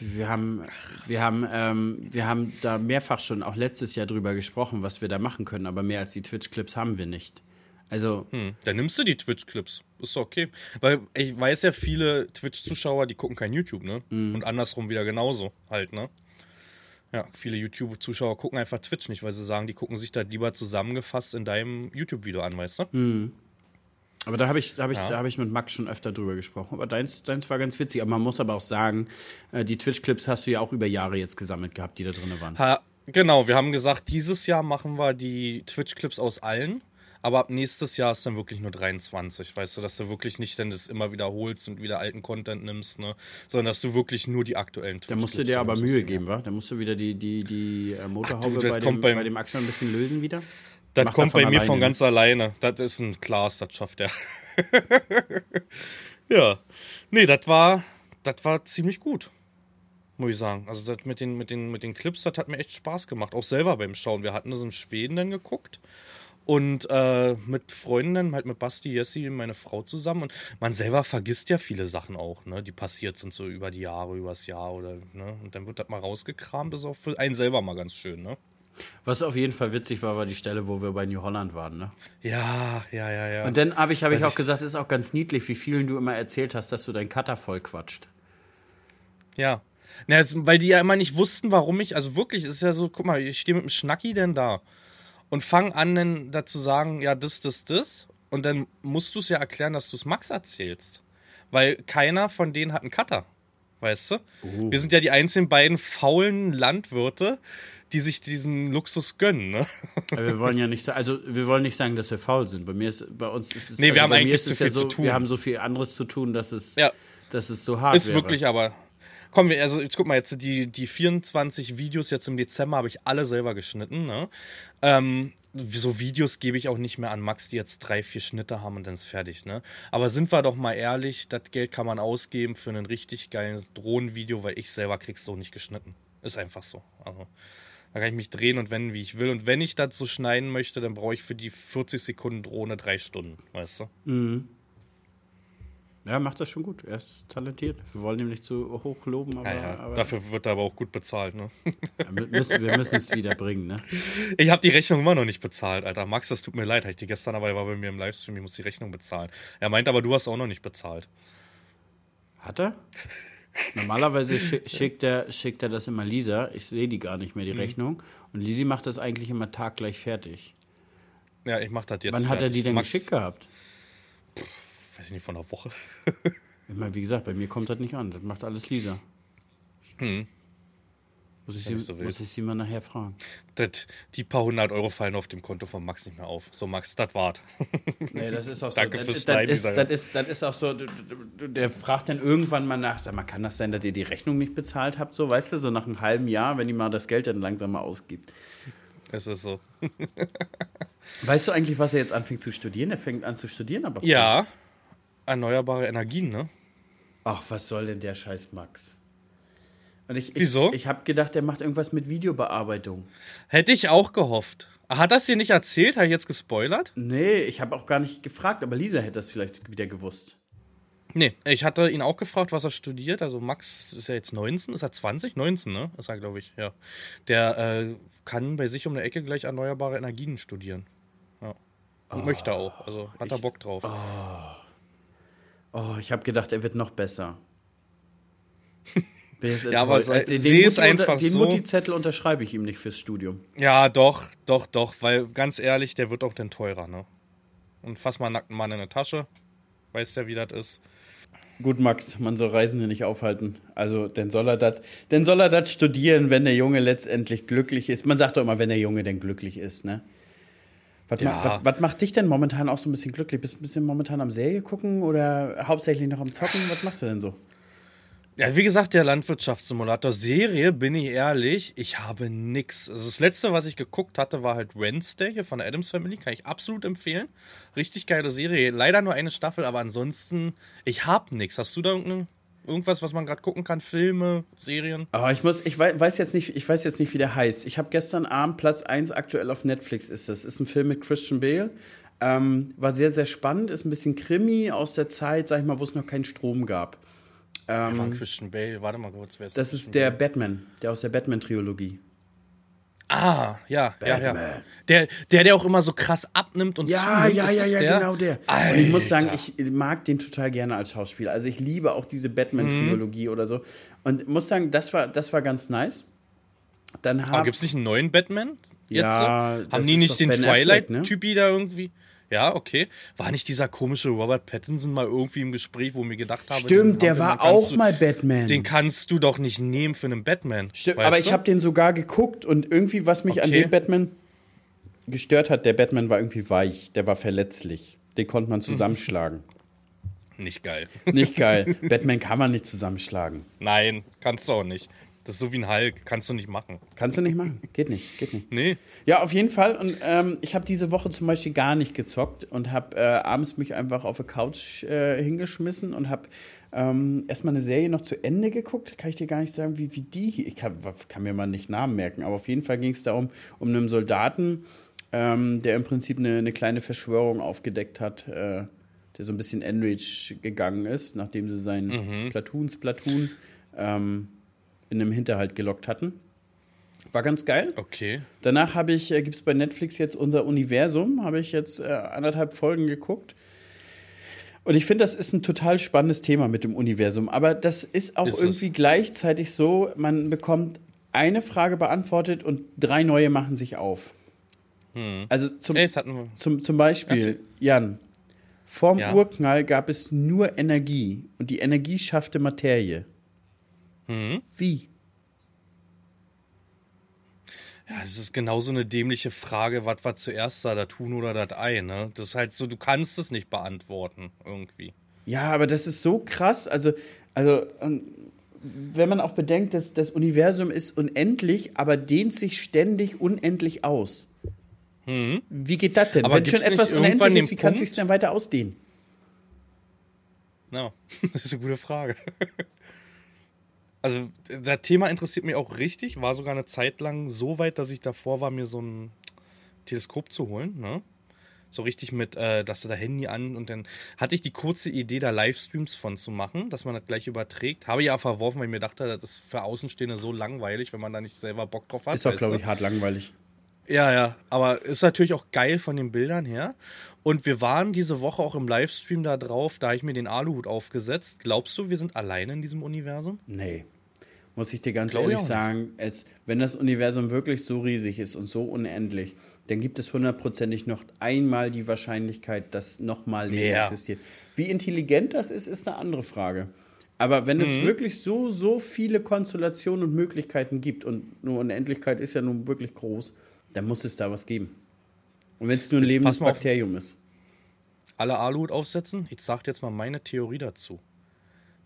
Wir haben, wir, haben, ähm, wir haben da mehrfach schon auch letztes Jahr drüber gesprochen, was wir da machen können, aber mehr als die Twitch-Clips haben wir nicht. Also. Hm, dann nimmst du die Twitch-Clips. Ist okay. Weil ich weiß ja, viele Twitch-Zuschauer, die gucken kein YouTube, ne? Mhm. Und andersrum wieder genauso halt, ne? Ja, viele YouTube-Zuschauer gucken einfach Twitch nicht, weil sie sagen, die gucken sich da lieber zusammengefasst in deinem YouTube-Video an, weißt du? Mhm. Aber da habe ich, hab ich, ja. hab ich mit Max schon öfter drüber gesprochen. Aber deins, deins war ganz witzig. Aber man muss aber auch sagen, äh, die Twitch-Clips hast du ja auch über Jahre jetzt gesammelt gehabt, die da drin waren. Ha, genau, wir haben gesagt, dieses Jahr machen wir die Twitch-Clips aus allen. Aber ab nächstes Jahr ist dann wirklich nur 23. Weißt du, dass du wirklich nicht dann das immer wiederholst und wieder alten Content nimmst, ne? Sondern dass du wirklich nur die aktuellen Da musst du dir aber Mühe geben, wa? Da musst du wieder die, die, die äh, Motorhaube Ach, du, bei, dem, bei dem Axel ein bisschen lösen wieder. Das Macht kommt bei mir von ganz alleine. Das ist ein Klaas, das schafft er. ja. Nee, das war, das war ziemlich gut. Muss ich sagen. Also das mit den, mit, den, mit den Clips, das hat mir echt Spaß gemacht. Auch selber beim Schauen. Wir hatten das in Schweden dann geguckt. Und äh, mit Freunden, halt mit Basti, Jessie, meine Frau zusammen. Und man selber vergisst ja viele Sachen auch, ne, die passiert sind so über die Jahre, übers Jahr oder, ne. Und dann wird das mal rausgekramt. Das ist auch für einen selber mal ganz schön, ne. Was auf jeden Fall witzig war, war die Stelle, wo wir bei New Holland waren, ne? Ja, ja, ja, ja. Und dann habe ich, hab ich auch gesagt, es ist auch ganz niedlich, wie vielen du immer erzählt hast, dass du deinen Cutter voll quatscht. Ja. Na, weil die ja immer nicht wussten, warum ich, also wirklich, es ist ja so, guck mal, ich stehe mit dem Schnacki denn da und fang an, dann dazu sagen, ja, das, das, das. Und dann musst du es ja erklären, dass du es Max erzählst. Weil keiner von denen hat einen Cutter. Weißt du? Uh. Wir sind ja die einzigen beiden faulen Landwirte, die sich diesen Luxus gönnen. Ne? wir wollen ja nicht, also wir wollen nicht sagen, dass wir faul sind. Bei mir ist, bei uns ist es, nee, also wir haben eigentlich zu viel ja so, zu tun. Wir haben so viel anderes zu tun, dass es, ja. dass es so hart ist. Ist wirklich aber. Komm, also jetzt guck mal, jetzt die, die 24 Videos jetzt im Dezember habe ich alle selber geschnitten. Ne? Ähm, so Videos gebe ich auch nicht mehr an Max, die jetzt drei, vier Schnitte haben und dann ist fertig. Ne? Aber sind wir doch mal ehrlich, das Geld kann man ausgeben für ein richtig geiles Drohnenvideo, weil ich selber krieg's so nicht geschnitten. Ist einfach so. Also. Da kann ich mich drehen und wenden, wie ich will. Und wenn ich das so schneiden möchte, dann brauche ich für die 40 Sekunden Drohne drei Stunden, weißt du? Mhm. Ja, macht das schon gut. Er ist talentiert. Wir wollen ihn nicht zu hoch loben, aber, Ja, ja. aber Dafür wird er aber auch gut bezahlt, ne? wir müssen, wir müssen es wieder bringen, ne? Ich habe die Rechnung immer noch nicht bezahlt, Alter. Max, das tut mir leid. Hab ich die gestern aber, er war bei mir im Livestream, ich muss die Rechnung bezahlen. Er meint aber, du hast auch noch nicht bezahlt. Hat er? Normalerweise schi- schickt er, schickt er das immer Lisa. Ich sehe die gar nicht mehr, die Mhm. Rechnung. Und Lisi macht das eigentlich immer taggleich fertig. Ja, ich mach das jetzt. Wann hat er fertig. die denn Max, geschickt gehabt? Weiß ich nicht, von einer Woche. Wie gesagt, bei mir kommt das nicht an. Das macht alles Lisa. Hm. Muss ich, sie, so muss ich sie mal nachher fragen. Das, die paar hundert Euro fallen auf dem Konto von Max nicht mehr auf. So, Max, das wart. Nee, das ist auch so. Danke das, fürs das, ist, das, ist, das ist auch so. Der fragt dann irgendwann mal nach, sag mal, kann das sein, dass ihr die Rechnung nicht bezahlt habt? So, weißt du, so nach einem halben Jahr, wenn ihr mal das Geld dann langsam mal ausgibt. Es ist so. Weißt du eigentlich, was er jetzt anfängt zu studieren? Er fängt an zu studieren, aber. Ja, erneuerbare Energien, ne? Ach, was soll denn der Scheiß Max? Und ich, ich, Wieso? Ich habe gedacht, der macht irgendwas mit Videobearbeitung. Hätte ich auch gehofft. Hat das dir nicht erzählt? Habe ich jetzt gespoilert? Nee, ich habe auch gar nicht gefragt, aber Lisa hätte das vielleicht wieder gewusst. Nee, ich hatte ihn auch gefragt, was er studiert. Also Max ist ja jetzt 19, ist er 20? 19, ne? Ist er, glaube ich, ja. Der äh, kann bei sich um eine Ecke gleich erneuerbare Energien studieren. Ja. Und möchte auch. Also hat er Bock drauf. Oh, ich habe gedacht, er wird noch besser. Ja, aber enttäuscht. se- den, Mutti- unter- einfach den so. Mutti-Zettel unterschreibe ich ihm nicht fürs Studium. Ja, doch, doch, doch, weil ganz ehrlich, der wird auch dann teurer, ne? Und fass mal einen nackten Mann in eine Tasche. Weißt ja, wie das ist. Gut, Max, man soll Reisende nicht aufhalten. Also, dann soll er das, dann soll er das studieren, wenn der Junge letztendlich glücklich ist. Man sagt doch immer, wenn der Junge denn glücklich ist, ne? Was, Ja. ma, was, was macht dich denn momentan auch so ein bisschen glücklich? Bist du ein bisschen momentan am Serie gucken oder hauptsächlich noch am Zocken? Was machst du denn so? Ja, wie gesagt, der Landwirtschaftssimulator Serie, bin ich ehrlich, ich habe nix. Also das letzte, was ich geguckt hatte, war halt Wednesday hier von der Adams Family, kann ich absolut empfehlen. Richtig geile Serie, leider nur eine Staffel, aber ansonsten, ich hab nix. Hast du da irgendeine, irgendwas, was man gerade gucken kann? Filme, Serien? Aber ich muss, ich wei- weiß jetzt nicht, ich weiß jetzt nicht, wie der heißt. Ich habe gestern Abend Platz 1 aktuell auf Netflix ist das. Ist ein Film mit Christian Bale. Ähm, war sehr, sehr spannend, ist ein bisschen Krimi aus der Zeit, sag ich mal, wo es noch keinen Strom gab. Wer war Christian Bale? Warte mal kurz, wer ist Ähm, Das Christian ist der Batman, der aus der Batman-Trilogie. Ah, ja, ja, ja. Batman. Der, der, der auch immer so krass abnimmt und Ja, zunimmt, ja, ja, ja, der? genau der. Und ich muss sagen, Alter. ich mag den total gerne als Schauspieler. Also ich liebe auch diese Batman-Trilogie oder so. Und muss sagen, das war, das war ganz nice. Dann Aber hab, gibt es nicht einen neuen Batman? Jetzt? Ja, Haben die nicht den Affleck, ne? Twilight-Typi da irgendwie? Ja, okay. War nicht dieser komische Robert Pattinson mal irgendwie im Gespräch, wo mir gedacht habe, Stimmt, der war auch du, mal Batman. Den kannst du doch nicht nehmen für einen Batman. Stimmt, aber ich du? habe den sogar geguckt und irgendwie, was mich an Okay. dem Batman gestört hat, der Batman war irgendwie weich, der war verletzlich. Den konnte man zusammenschlagen. Nicht geil. nicht geil. Batman kann man nicht zusammenschlagen. Nein, kannst du auch nicht. Das ist so wie ein Hulk, kannst du nicht machen. Kannst du nicht machen. Geht nicht, geht nicht. Nee. Ja, auf jeden Fall. Und ähm, ich habe diese Woche zum Beispiel gar nicht gezockt und habe äh, abends mich einfach auf der Couch äh, hingeschmissen und habe ähm, erstmal eine Serie noch zu Ende geguckt. Kann ich dir gar nicht sagen, wie, wie die hier. Ich kann, kann mir mal nicht Namen merken, aber auf jeden Fall ging es darum, um einen Soldaten, ähm, der im Prinzip eine, eine kleine Verschwörung aufgedeckt hat, äh, der so ein bisschen enraged gegangen ist, nachdem sie seinen Platoons Platoon ähm, in einem Hinterhalt gelockt hatten. War ganz geil. Okay. Danach habe ich, äh, gibt es bei Netflix jetzt unser Universum, habe ich jetzt äh, anderthalb Folgen geguckt. Und ich finde, das ist ein total spannendes Thema mit dem Universum. Aber das ist auch Ist es. irgendwie gleichzeitig so, man bekommt eine Frage beantwortet und drei neue machen sich auf. Also zum, Ey, das hatten wir. zum, zum Beispiel. Jan, vorm Ja. Urknall gab es nur Energie und die Energie schaffte Materie. Mhm. Wie? Ja, das ist genauso eine dämliche Frage, was war zuerst da, das Huhn oder das Ei, ne? Das ist halt so, du kannst es nicht beantworten, irgendwie. Ja, aber das ist so krass. Also, also ähm, wenn man auch bedenkt, dass das Universum ist unendlich, aber dehnt sich ständig unendlich aus. Wie geht das denn? Aber wenn schon etwas unendlich ist, wie kann es sich denn weiter ausdehnen? Ja, das ist eine gute Frage. Also, das Thema interessiert mich auch richtig. War sogar eine Zeit lang so weit, dass ich davor war, mir so ein Teleskop zu holen. Ne? So richtig mit, äh, dass du da Handy an und dann hatte ich die kurze Idee, da Livestreams von zu machen, dass man das gleich überträgt. Habe ich ja verworfen, weil ich mir dachte, das ist für Außenstehende so langweilig, wenn man da nicht selber Bock drauf hat. Ist doch, glaube ich, hart langweilig. Ja, ja, aber ist natürlich auch geil von den Bildern her. Und wir waren diese Woche auch im Livestream da drauf, da habe ich mir den Aluhut aufgesetzt. Glaubst du, wir sind alleine in diesem Universum? Nee. Muss ich dir ganz Glaub ehrlich sagen, als, wenn das Universum wirklich so riesig ist und so unendlich, dann gibt es hundertprozentig noch einmal die Wahrscheinlichkeit, dass nochmal Leben ja. existiert. Wie intelligent das ist, ist eine andere Frage. Aber wenn mhm. es wirklich so, so viele Konstellationen und Möglichkeiten gibt, und nur Unendlichkeit ist ja nun wirklich groß, dann muss es da was geben. Und wenn es nur ein lebendes Bakterium ist. Alle Aluhut aufsetzen? Ich sage jetzt mal meine Theorie dazu.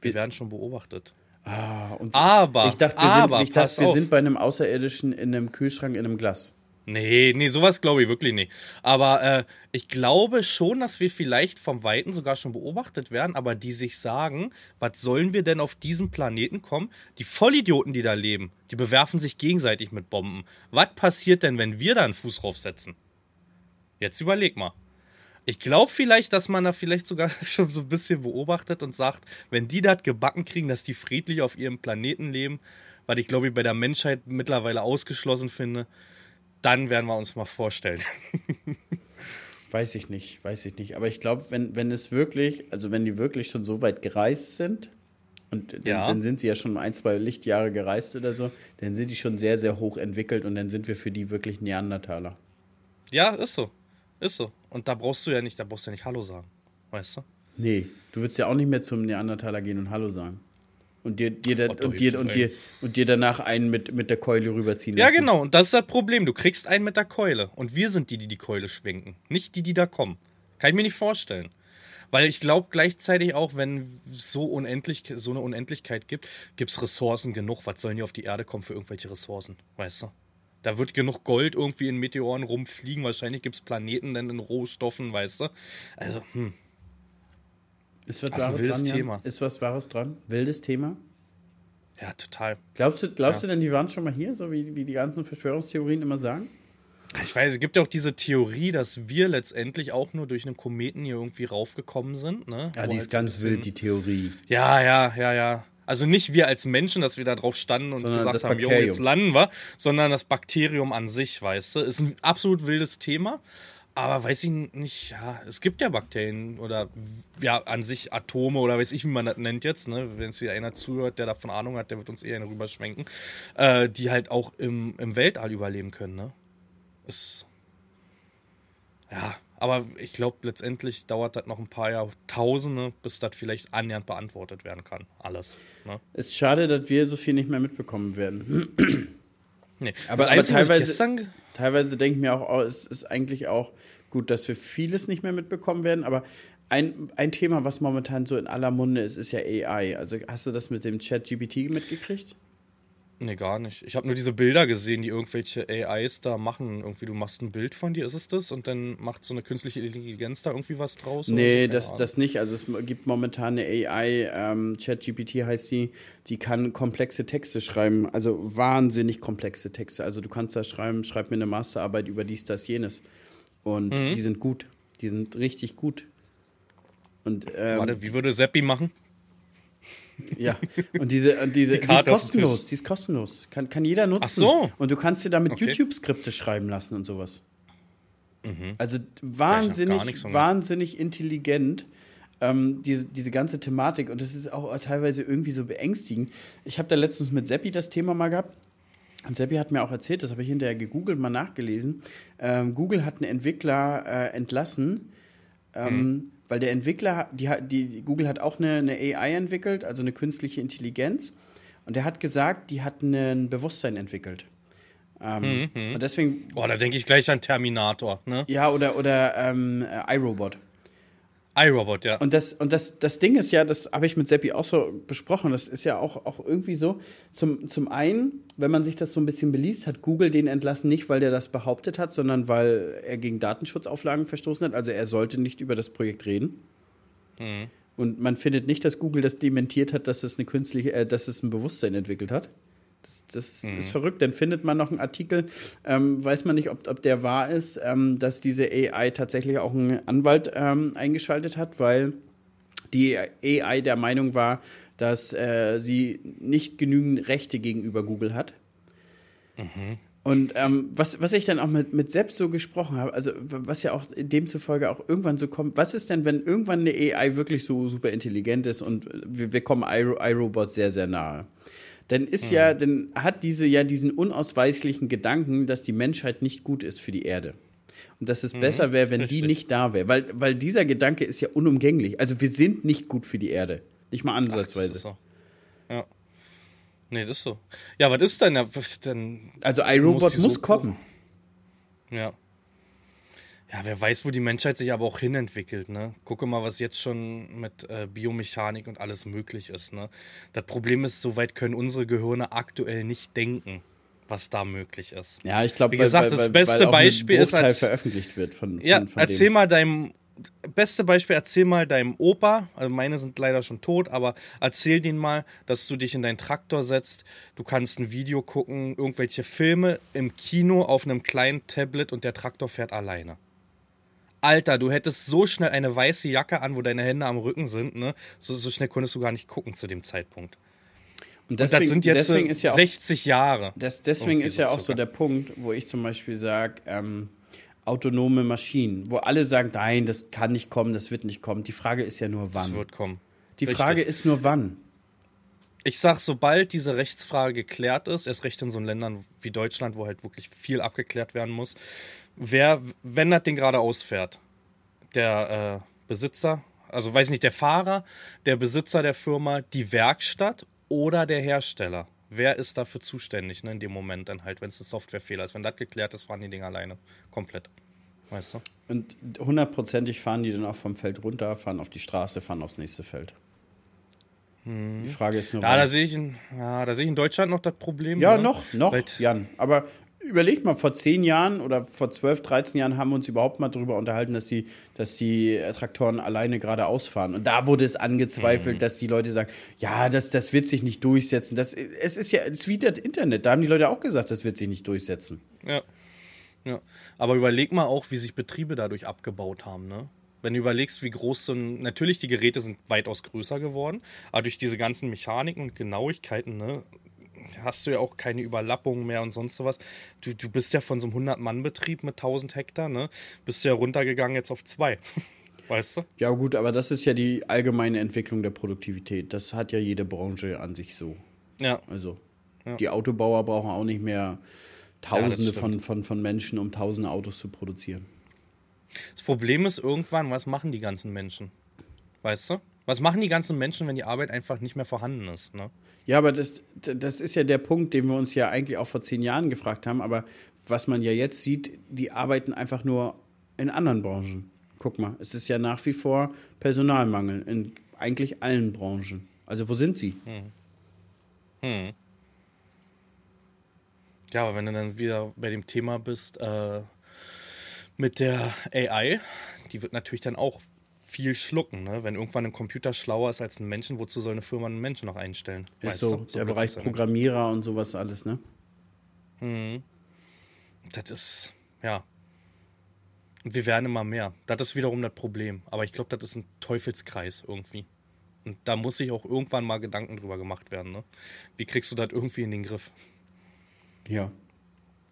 Wir, wir werden schon beobachtet. Ah, aber ich dachte, wir, aber, sind, ich dachte, wir sind bei einem Außerirdischen in einem Kühlschrank in einem Glas. Nee, nee, sowas glaube ich wirklich nicht. Aber äh, ich glaube schon, dass wir vielleicht vom Weiten sogar schon beobachtet werden, aber die sich sagen, was sollen wir denn auf diesen Planeten kommen? Die Vollidioten, die da leben, die bewerfen sich gegenseitig mit Bomben. Was passiert denn, wenn wir da einen Fuß draufsetzen? Jetzt überleg mal. Ich glaube vielleicht, dass man da vielleicht sogar schon so ein bisschen beobachtet und sagt, wenn die das gebacken kriegen, dass die friedlich auf ihrem Planeten leben, was ich glaube ich bei der Menschheit mittlerweile ausgeschlossen finde, dann werden wir uns mal vorstellen. weiß ich nicht, weiß ich nicht. Aber ich glaube, wenn, wenn es wirklich, also wenn die wirklich schon so weit gereist sind, und dann, ja. dann, sind sie ja schon ein, zwei Lichtjahre gereist oder so, dann sind die schon sehr, sehr hoch entwickelt und dann sind wir für die wirklich Neandertaler. Ja, ist so. Ist so. Und da brauchst du ja nicht, da brauchst du ja nicht Hallo sagen. Weißt du? Nee, du würdest ja auch nicht mehr zum Neandertaler gehen und Hallo sagen. Und dir, dir, oh, und, dir, und, dir, und dir danach einen mit, mit der Keule rüberziehen lassen. Ja, genau. Und das ist das Problem. Du kriegst einen mit der Keule. Und wir sind die, die die Keule schwenken. Nicht die, die da kommen. Kann ich mir nicht vorstellen. Weil ich glaube gleichzeitig auch, wenn so unendlich, so eine Unendlichkeit gibt, gibt es Ressourcen genug. Was sollen die auf die Erde kommen für irgendwelche Ressourcen? Weißt du? Da wird genug Gold irgendwie in Meteoren rumfliegen. Wahrscheinlich gibt es Planeten dann in Rohstoffen, weißt du? Also, hm. Ist was Wahres dran, Thema. Ist was Wahres dran? Wildes Thema? Ja, total. Glaubst du, glaubst ja. du denn, die waren schon mal hier, so wie, wie die ganzen Verschwörungstheorien immer sagen? Ich weiß, es gibt ja auch diese Theorie, dass wir letztendlich auch nur durch einen Kometen hier irgendwie raufgekommen sind. Ne? Ja, Wo die ist halt ganz wild, die Theorie. Ja, ja, ja, ja. Also nicht wir als Menschen, dass wir da drauf standen und sondern gesagt haben, jo, jetzt landen wir, sondern das Bakterium an sich, weißt du, ist ein absolut wildes Thema. Aber weiß ich nicht, ja, es gibt ja Bakterien oder ja, an sich Atome oder weiß ich, wie man das nennt jetzt, ne? Wenn es hier einer zuhört, der davon Ahnung hat, der wird uns eher rüberschwenken, äh, die halt auch im, im Weltall überleben können, ne? Ist. Ja, aber ich glaube, letztendlich dauert das noch ein paar Jahrtausende, bis das vielleicht annähernd beantwortet werden kann. Alles. Ne? Ist schade, dass wir so viel nicht mehr mitbekommen werden. nee. Aber, aber teilweise, teilweise denke ich mir auch, oh, es ist eigentlich auch gut, dass wir vieles nicht mehr mitbekommen werden. Aber ein, ein Thema, was momentan so in aller Munde ist, ist ja AI. Also hast du das mit dem Chat-GPT mitgekriegt? Nee, gar nicht. Ich habe nur diese Bilder gesehen, die irgendwelche AIs da machen. Irgendwie, du machst ein Bild von dir, ist es das? Und dann macht so eine künstliche Intelligenz da irgendwie was draus? Nee, so? das, das nicht. Also es gibt momentan eine AI, ähm, ChatGPT heißt die, die kann komplexe Texte schreiben. Also wahnsinnig komplexe Texte. Also du kannst da schreiben, schreib mir eine Masterarbeit über dies, das, jenes. Und mhm. die sind gut. Die sind richtig gut. Und, ähm, Warte, wie würde Seppi machen? Ja, und diese, und diese die, die ist kostenlos, die ist kostenlos. Kann, kann jeder nutzen. Ach so. Und du kannst dir damit okay. YouTube-Skripte schreiben lassen und sowas. Mhm. Also wahnsinnig, wahnsinnig intelligent. Ähm, diese, diese ganze Thematik und das ist auch teilweise irgendwie so beängstigend. Ich habe da letztens mit Seppi das Thema mal gehabt. Und Seppi hat mir auch erzählt, das habe ich hinterher gegoogelt, mal nachgelesen. Ähm, Google hat einen Entwickler äh, entlassen, ähm, mhm weil der Entwickler, die, die, Google hat auch eine, eine AI entwickelt, also eine künstliche Intelligenz. Und der hat gesagt, die hat ein Bewusstsein entwickelt. Ähm, mhm. Und deswegen. Boah, da denke ich gleich an Terminator, ne? Ja, oder, oder ähm, iRobot iRobot, ja. Und das, und das, das Ding ist ja, das habe ich mit Seppi auch so besprochen, das ist ja auch, auch irgendwie so. Zum, zum einen, wenn man sich das so ein bisschen beliest, hat Google den entlassen nicht, weil der das behauptet hat, sondern weil er gegen Datenschutzauflagen verstoßen hat. Also er sollte nicht über das Projekt reden. Mhm. Und man findet nicht, dass Google das dementiert hat, dass es eine künstliche, äh, dass es ein Bewusstsein entwickelt hat. Das, das mhm. ist verrückt. Dann findet man noch einen Artikel, ähm, weiß man nicht, ob, ob der wahr ist, ähm, dass diese AI tatsächlich auch einen Anwalt ähm, eingeschaltet hat, weil die AI der Meinung war, dass äh, sie nicht genügend Rechte gegenüber Google hat. Mhm. Und ähm, was, was ich dann auch mit, mit Sepp so gesprochen habe, also was ja auch demzufolge auch irgendwann so kommt, was ist denn, wenn irgendwann eine AI wirklich so super intelligent ist und wir, wir kommen iRobot sehr, sehr nahe? Dann ist mhm. ja, dann hat diese ja diesen unausweichlichen Gedanken, dass die Menschheit nicht gut ist für die Erde. Und dass es mhm, besser wäre, wenn richtig. die nicht da wäre. Weil, weil dieser Gedanke ist ja unumgänglich. Also wir sind nicht gut für die Erde. Nicht mal ansatzweise. Ach, das ist so. Ja. Nee, das ist so. Ja, was ist denn? denn also iRobot muss, muss so kommen. Ja. Ja, wer weiß, wo die Menschheit sich aber auch hinentwickelt, ne? Gucke mal, was jetzt schon mit äh, Biomechanik und alles möglich ist, ne? Das Problem ist, soweit können unsere Gehirne aktuell nicht denken, was da möglich ist. Ja, ich glaube, wie gesagt, weil, das beste Beispiel ist, als veröffentlicht wird von, von Ja, von erzähl mal deinem beste Beispiel, erzähl mal deinem Opa, also meine sind leider schon tot, aber erzähl den mal, dass du dich in deinen Traktor setzt, du kannst ein Video gucken, irgendwelche Filme im Kino auf einem kleinen Tablet und der Traktor fährt alleine. Alter, du hättest so schnell eine weiße Jacke an, wo deine Hände am Rücken sind, ne? So, so schnell konntest du gar nicht gucken zu dem Zeitpunkt. Und, deswegen, und das sind jetzt deswegen ist ja auch, 60 Jahre. Das, deswegen ist ja auch so der Punkt, wo ich zum Beispiel sage, ähm, autonome Maschinen, wo alle sagen, nein, das kann nicht kommen, das wird nicht kommen. Die Frage ist ja nur wann. Das wird kommen. Die Richtig. Frage ist nur wann. Ich sag, sobald diese Rechtsfrage geklärt ist, erst recht in so Ländern wie Deutschland, wo halt wirklich viel abgeklärt werden muss, wer, wenn das Ding gerade ausfährt, der äh, Besitzer, also weiß nicht, der Fahrer, der Besitzer der Firma, die Werkstatt oder der Hersteller. Wer ist dafür zuständig ne, in dem Moment dann halt, wenn es ein Softwarefehler ist? Wenn das geklärt ist, fahren die Dinger alleine. Komplett. Weißt du? Und hundertprozentig fahren die dann auch vom Feld runter, fahren auf die Straße, fahren aufs nächste Feld. Hm. Die Frage ist nur. Ja, da sehe ich, in, ja, da sehe ich in Deutschland noch das Problem. Ja, ne? noch, noch, Weil, Jan. Aber überlegt mal, vor zehn Jahren oder vor zwölf, dreizehn Jahren haben wir uns überhaupt mal darüber unterhalten, dass die, dass die Traktoren alleine geradeaus fahren. Und da wurde es angezweifelt, mhm. dass die Leute sagen, ja, das, das wird sich nicht durchsetzen. Das, es ist ja, es ist wie das Internet. Da haben die Leute auch gesagt, das wird sich nicht durchsetzen. Ja. Ja. Aber überleg mal auch, wie sich Betriebe dadurch abgebaut haben, ne? Wenn du überlegst, wie groß so ein. Natürlich, die Geräte sind weitaus größer geworden, aber durch diese ganzen Mechaniken und Genauigkeiten, ne, hast du ja auch keine Überlappungen mehr und sonst sowas. Du, du bist ja von so einem 100-Mann-Betrieb mit 1000 Hektar, ne? Bist ja runtergegangen jetzt auf zwei. weißt du? Ja, gut, aber das ist ja die allgemeine Entwicklung der Produktivität. Das hat ja jede Branche an sich so. Ja. Also, ja. die Autobauer brauchen auch nicht mehr Tausende ja, von, von, von Menschen, um tausende Autos zu produzieren. Das Problem ist irgendwann, was machen die ganzen Menschen? Weißt du? Was machen die ganzen Menschen, wenn die Arbeit einfach nicht mehr vorhanden ist? Ne? Ja, aber das, das ist ja der Punkt, den wir uns ja eigentlich auch vor zehn Jahren gefragt haben. Aber was man ja jetzt sieht, die arbeiten einfach nur in anderen Branchen. Guck mal, es ist ja nach wie vor Personalmangel in eigentlich allen Branchen. Also wo sind sie? Hm. Hm. Ja, aber wenn du dann wieder bei dem Thema bist äh, mit der AI, die wird natürlich dann auch viel schlucken. Ne? Wenn irgendwann ein Computer schlauer ist als ein Menschen, wozu soll eine Firma einen Menschen noch einstellen? Ist so, so, der Bereich Programmierer und sowas alles, ne? Mhm. Das ist, ja. Und wir werden immer mehr. Das ist wiederum das Problem. Aber ich glaube, das ist ein Teufelskreis irgendwie. Und da muss sich auch irgendwann mal Gedanken drüber gemacht werden. Ne? Wie kriegst du das irgendwie in den Griff? Ja.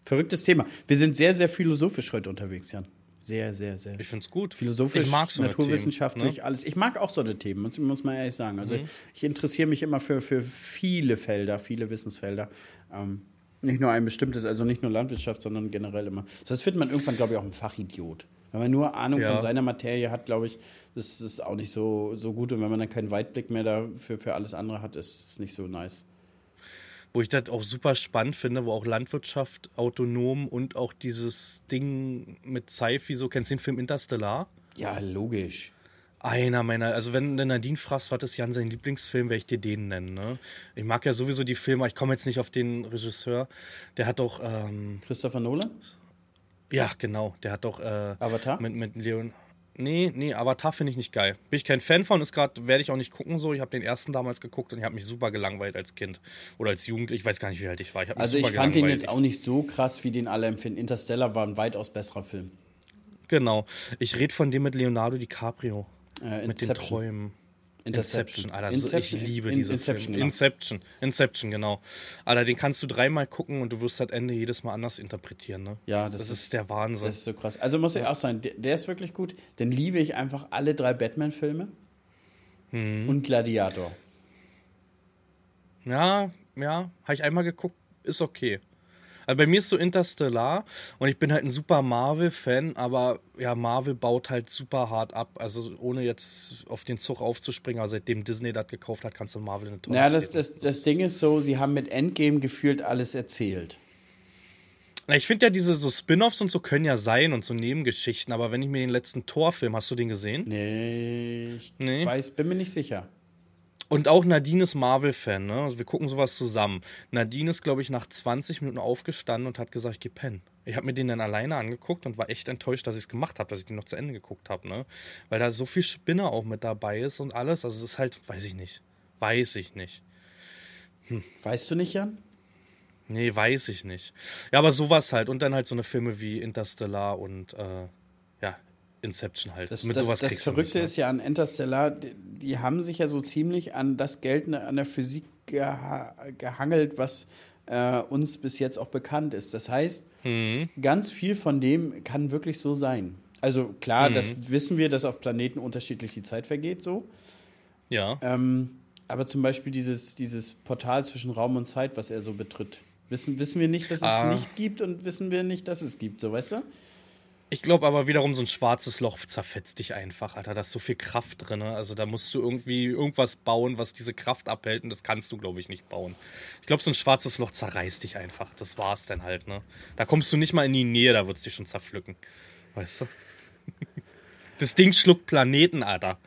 Verrücktes Thema. Wir sind sehr, sehr philosophisch heute unterwegs, Jan. Sehr, sehr, sehr. Ich finde es gut. Philosophisch, so naturwissenschaftlich, Themen, ne? alles. Ich mag auch so eine Themen, muss, muss man ehrlich sagen. Also mhm. ich interessiere mich immer für, für viele Felder, viele Wissensfelder. Ähm, nicht nur ein bestimmtes, also nicht nur Landwirtschaft, sondern generell immer. Das wird man irgendwann, glaube ich, auch ein Fachidiot. Wenn man nur Ahnung ja. von seiner Materie hat, glaube ich, das ist auch nicht so, so gut. Und wenn man dann keinen Weitblick mehr dafür für alles andere hat, ist es nicht so nice wo ich das auch super spannend finde, wo auch Landwirtschaft autonom und auch dieses Ding mit Sci-Fi, so kennst du den Film Interstellar? Ja, logisch. Einer meiner, also wenn du Nadine fragst, was ist Jan sein Lieblingsfilm, werde ich dir den nennen. Ne? Ich mag ja sowieso die Filme, ich komme jetzt nicht auf den Regisseur, der hat doch. Ähm, Christopher Nolan? Ja, genau, der hat doch. Äh, Avatar? Mit, mit Leon. Nee, nee, Avatar finde ich nicht geil. Bin ich kein Fan von, ist gerade, werde ich auch nicht gucken so. Ich habe den ersten damals geguckt und ich habe mich super gelangweilt als Kind oder als Jugendlich. Ich weiß gar nicht, wie alt ich war. Ich also ich fand den jetzt auch nicht so krass, wie den alle empfinden. Interstellar war ein weitaus besserer Film. Genau. Ich rede von dem mit Leonardo DiCaprio. Äh, mit den Träumen. Inception, Alter, Inception. ich liebe diese Inception, Filme. Genau. Inception, Inception, genau. Alter, den kannst du dreimal gucken und du wirst das Ende jedes Mal anders interpretieren, ne? Ja, das, das ist, ist, der Wahnsinn. Das ist so krass. Also muss ja. ich auch sagen, der, der, ist wirklich gut. Den liebe ich einfach alle drei Batman-Filme hm. und Gladiator. Ja, ja, habe ich einmal geguckt, ist okay. Also bei mir ist so Interstellar und ich bin halt ein super Marvel-Fan, aber ja, Marvel baut halt super hart ab. Also ohne jetzt auf den Zug aufzuspringen, aber seitdem Disney das gekauft hat, kannst du Marvel eine tolle Ja, das, das, das Ding ist so, sie haben mit Endgame gefühlt alles erzählt. Na, ich finde ja diese so Spin-offs und so können ja sein und so Nebengeschichten, aber wenn ich mir den letzten Torfilm, hast du den gesehen? Nee, ich nee. weiß, bin mir nicht sicher. Und auch Nadine ist Marvel-Fan, ne? Also wir gucken sowas zusammen. Nadine ist, glaube ich, nach 20 Minuten aufgestanden und hat gesagt, ich geh pennen. Ich habe mir den dann alleine angeguckt und war echt enttäuscht, dass ich es gemacht habe, dass ich den noch zu Ende geguckt habe, ne? Weil da so viel Spinner auch mit dabei ist und alles. Also es ist halt, weiß ich nicht. Weiß ich nicht. Hm. Weißt du nicht, Jan? Nee, weiß ich nicht. Ja, aber sowas halt. Und dann halt so eine Filme wie Interstellar und äh, Inception halt. Das, Mit das, sowas das Verrückte nicht, ne? ist ja an Interstellar, die, die, haben sich ja so ziemlich an das Geld an der Physik geha gehangelt, was äh, uns bis jetzt auch bekannt ist. Das heißt, mhm. ganz viel von dem kann wirklich so sein. Also klar, mhm. das wissen wir, dass auf Planeten unterschiedlich die Zeit vergeht, so. Ja. Ähm, aber zum Beispiel dieses, dieses Portal zwischen Raum und Zeit, was er so betritt. Wissen, wissen wir nicht, dass es ah. nicht gibt und wissen wir nicht, dass es gibt, so weißt du? Ich glaube aber wiederum, so ein schwarzes Loch zerfetzt dich einfach, Alter. Da ist so viel Kraft drin. Also da musst du irgendwie irgendwas bauen, was diese Kraft abhält. Und das kannst du, glaube ich, nicht bauen. Ich glaube, so ein schwarzes Loch zerreißt dich einfach. Das war's dann halt, ne? Da kommst du nicht mal in die Nähe, da wird es dich schon zerpflücken. Weißt du? Das Ding schluckt Planeten, Alter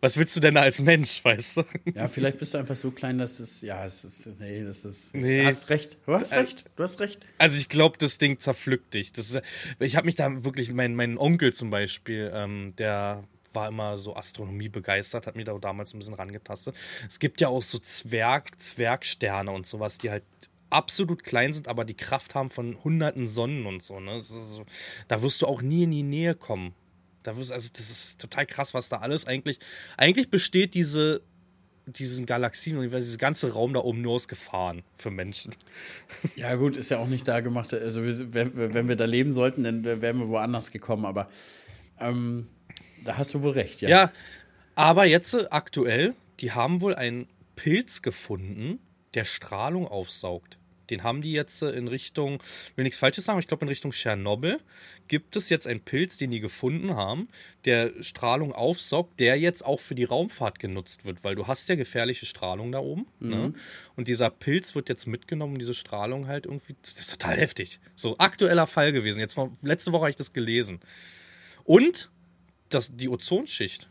was willst du denn da als Mensch, weißt du? Ja, vielleicht bist du einfach so klein, dass es, ja, es ist, nee, das ist, nee. du hast recht, du hast recht, du hast recht. Also ich glaube, das Ding zerpflückt dich. Das ist, ich habe mich da wirklich, mein, mein Onkel zum Beispiel, ähm, der war immer so Astronomie begeistert, hat mich da damals ein bisschen rangetastet. Es gibt ja auch so Zwerg, Zwergsterne und sowas, die halt absolut klein sind, aber die Kraft haben von hunderten Sonnen und so. Ne? So, da wirst du auch nie in die Nähe kommen. Da wirst, also das ist total krass, was da alles eigentlich. Eigentlich besteht diese, diesen Galaxienuniversum, dieser ganze Raum da oben nur aus Gefahren für Menschen. Ja, gut, ist ja auch nicht da gemacht. Also, wenn, wenn wir da leben sollten, dann wären wir woanders gekommen. Aber ähm, da hast du wohl recht, ja. Ja, aber jetzt äh, aktuell, die haben wohl einen Pilz gefunden, der Strahlung aufsaugt. Den haben die jetzt äh, in Richtung, will nichts Falsches sagen, ich glaube in Richtung Tschernobyl gibt es jetzt einen Pilz, den die gefunden haben, der Strahlung aufsaugt, der jetzt auch für die Raumfahrt genutzt wird, weil du hast ja gefährliche Strahlung da oben. Ne? Mhm. Ne? Und dieser Pilz wird jetzt mitgenommen, diese Strahlung halt irgendwie, das ist total heftig. So, aktueller Fall gewesen. Jetzt letzte Woche habe ich das gelesen. Und das, die Ozonschicht,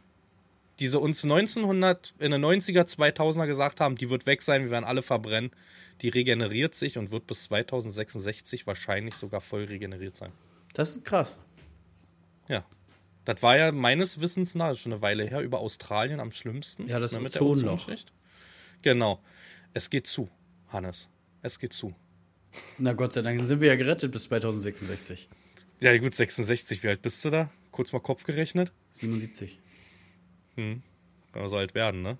die sie uns 1900, in den 90er, 2000er gesagt haben, die wird weg sein, wir werden alle verbrennen die regeneriert sich und wird bis 2066 wahrscheinlich sogar voll regeneriert sein. Das ist krass. Ja. Das war ja meines Wissens nach, schon eine Weile her, über Australien am schlimmsten. Ja, das ist ne, mit Ozonloch. Genau. Es geht zu, Hannes. Es geht zu. Na Gott sei Dank, sind wir ja gerettet bis 2066. Ja, gut, 66. Wie alt bist du da? Kurz mal Kopf gerechnet. 77. Hm. Wenn wir so alt werden, ne?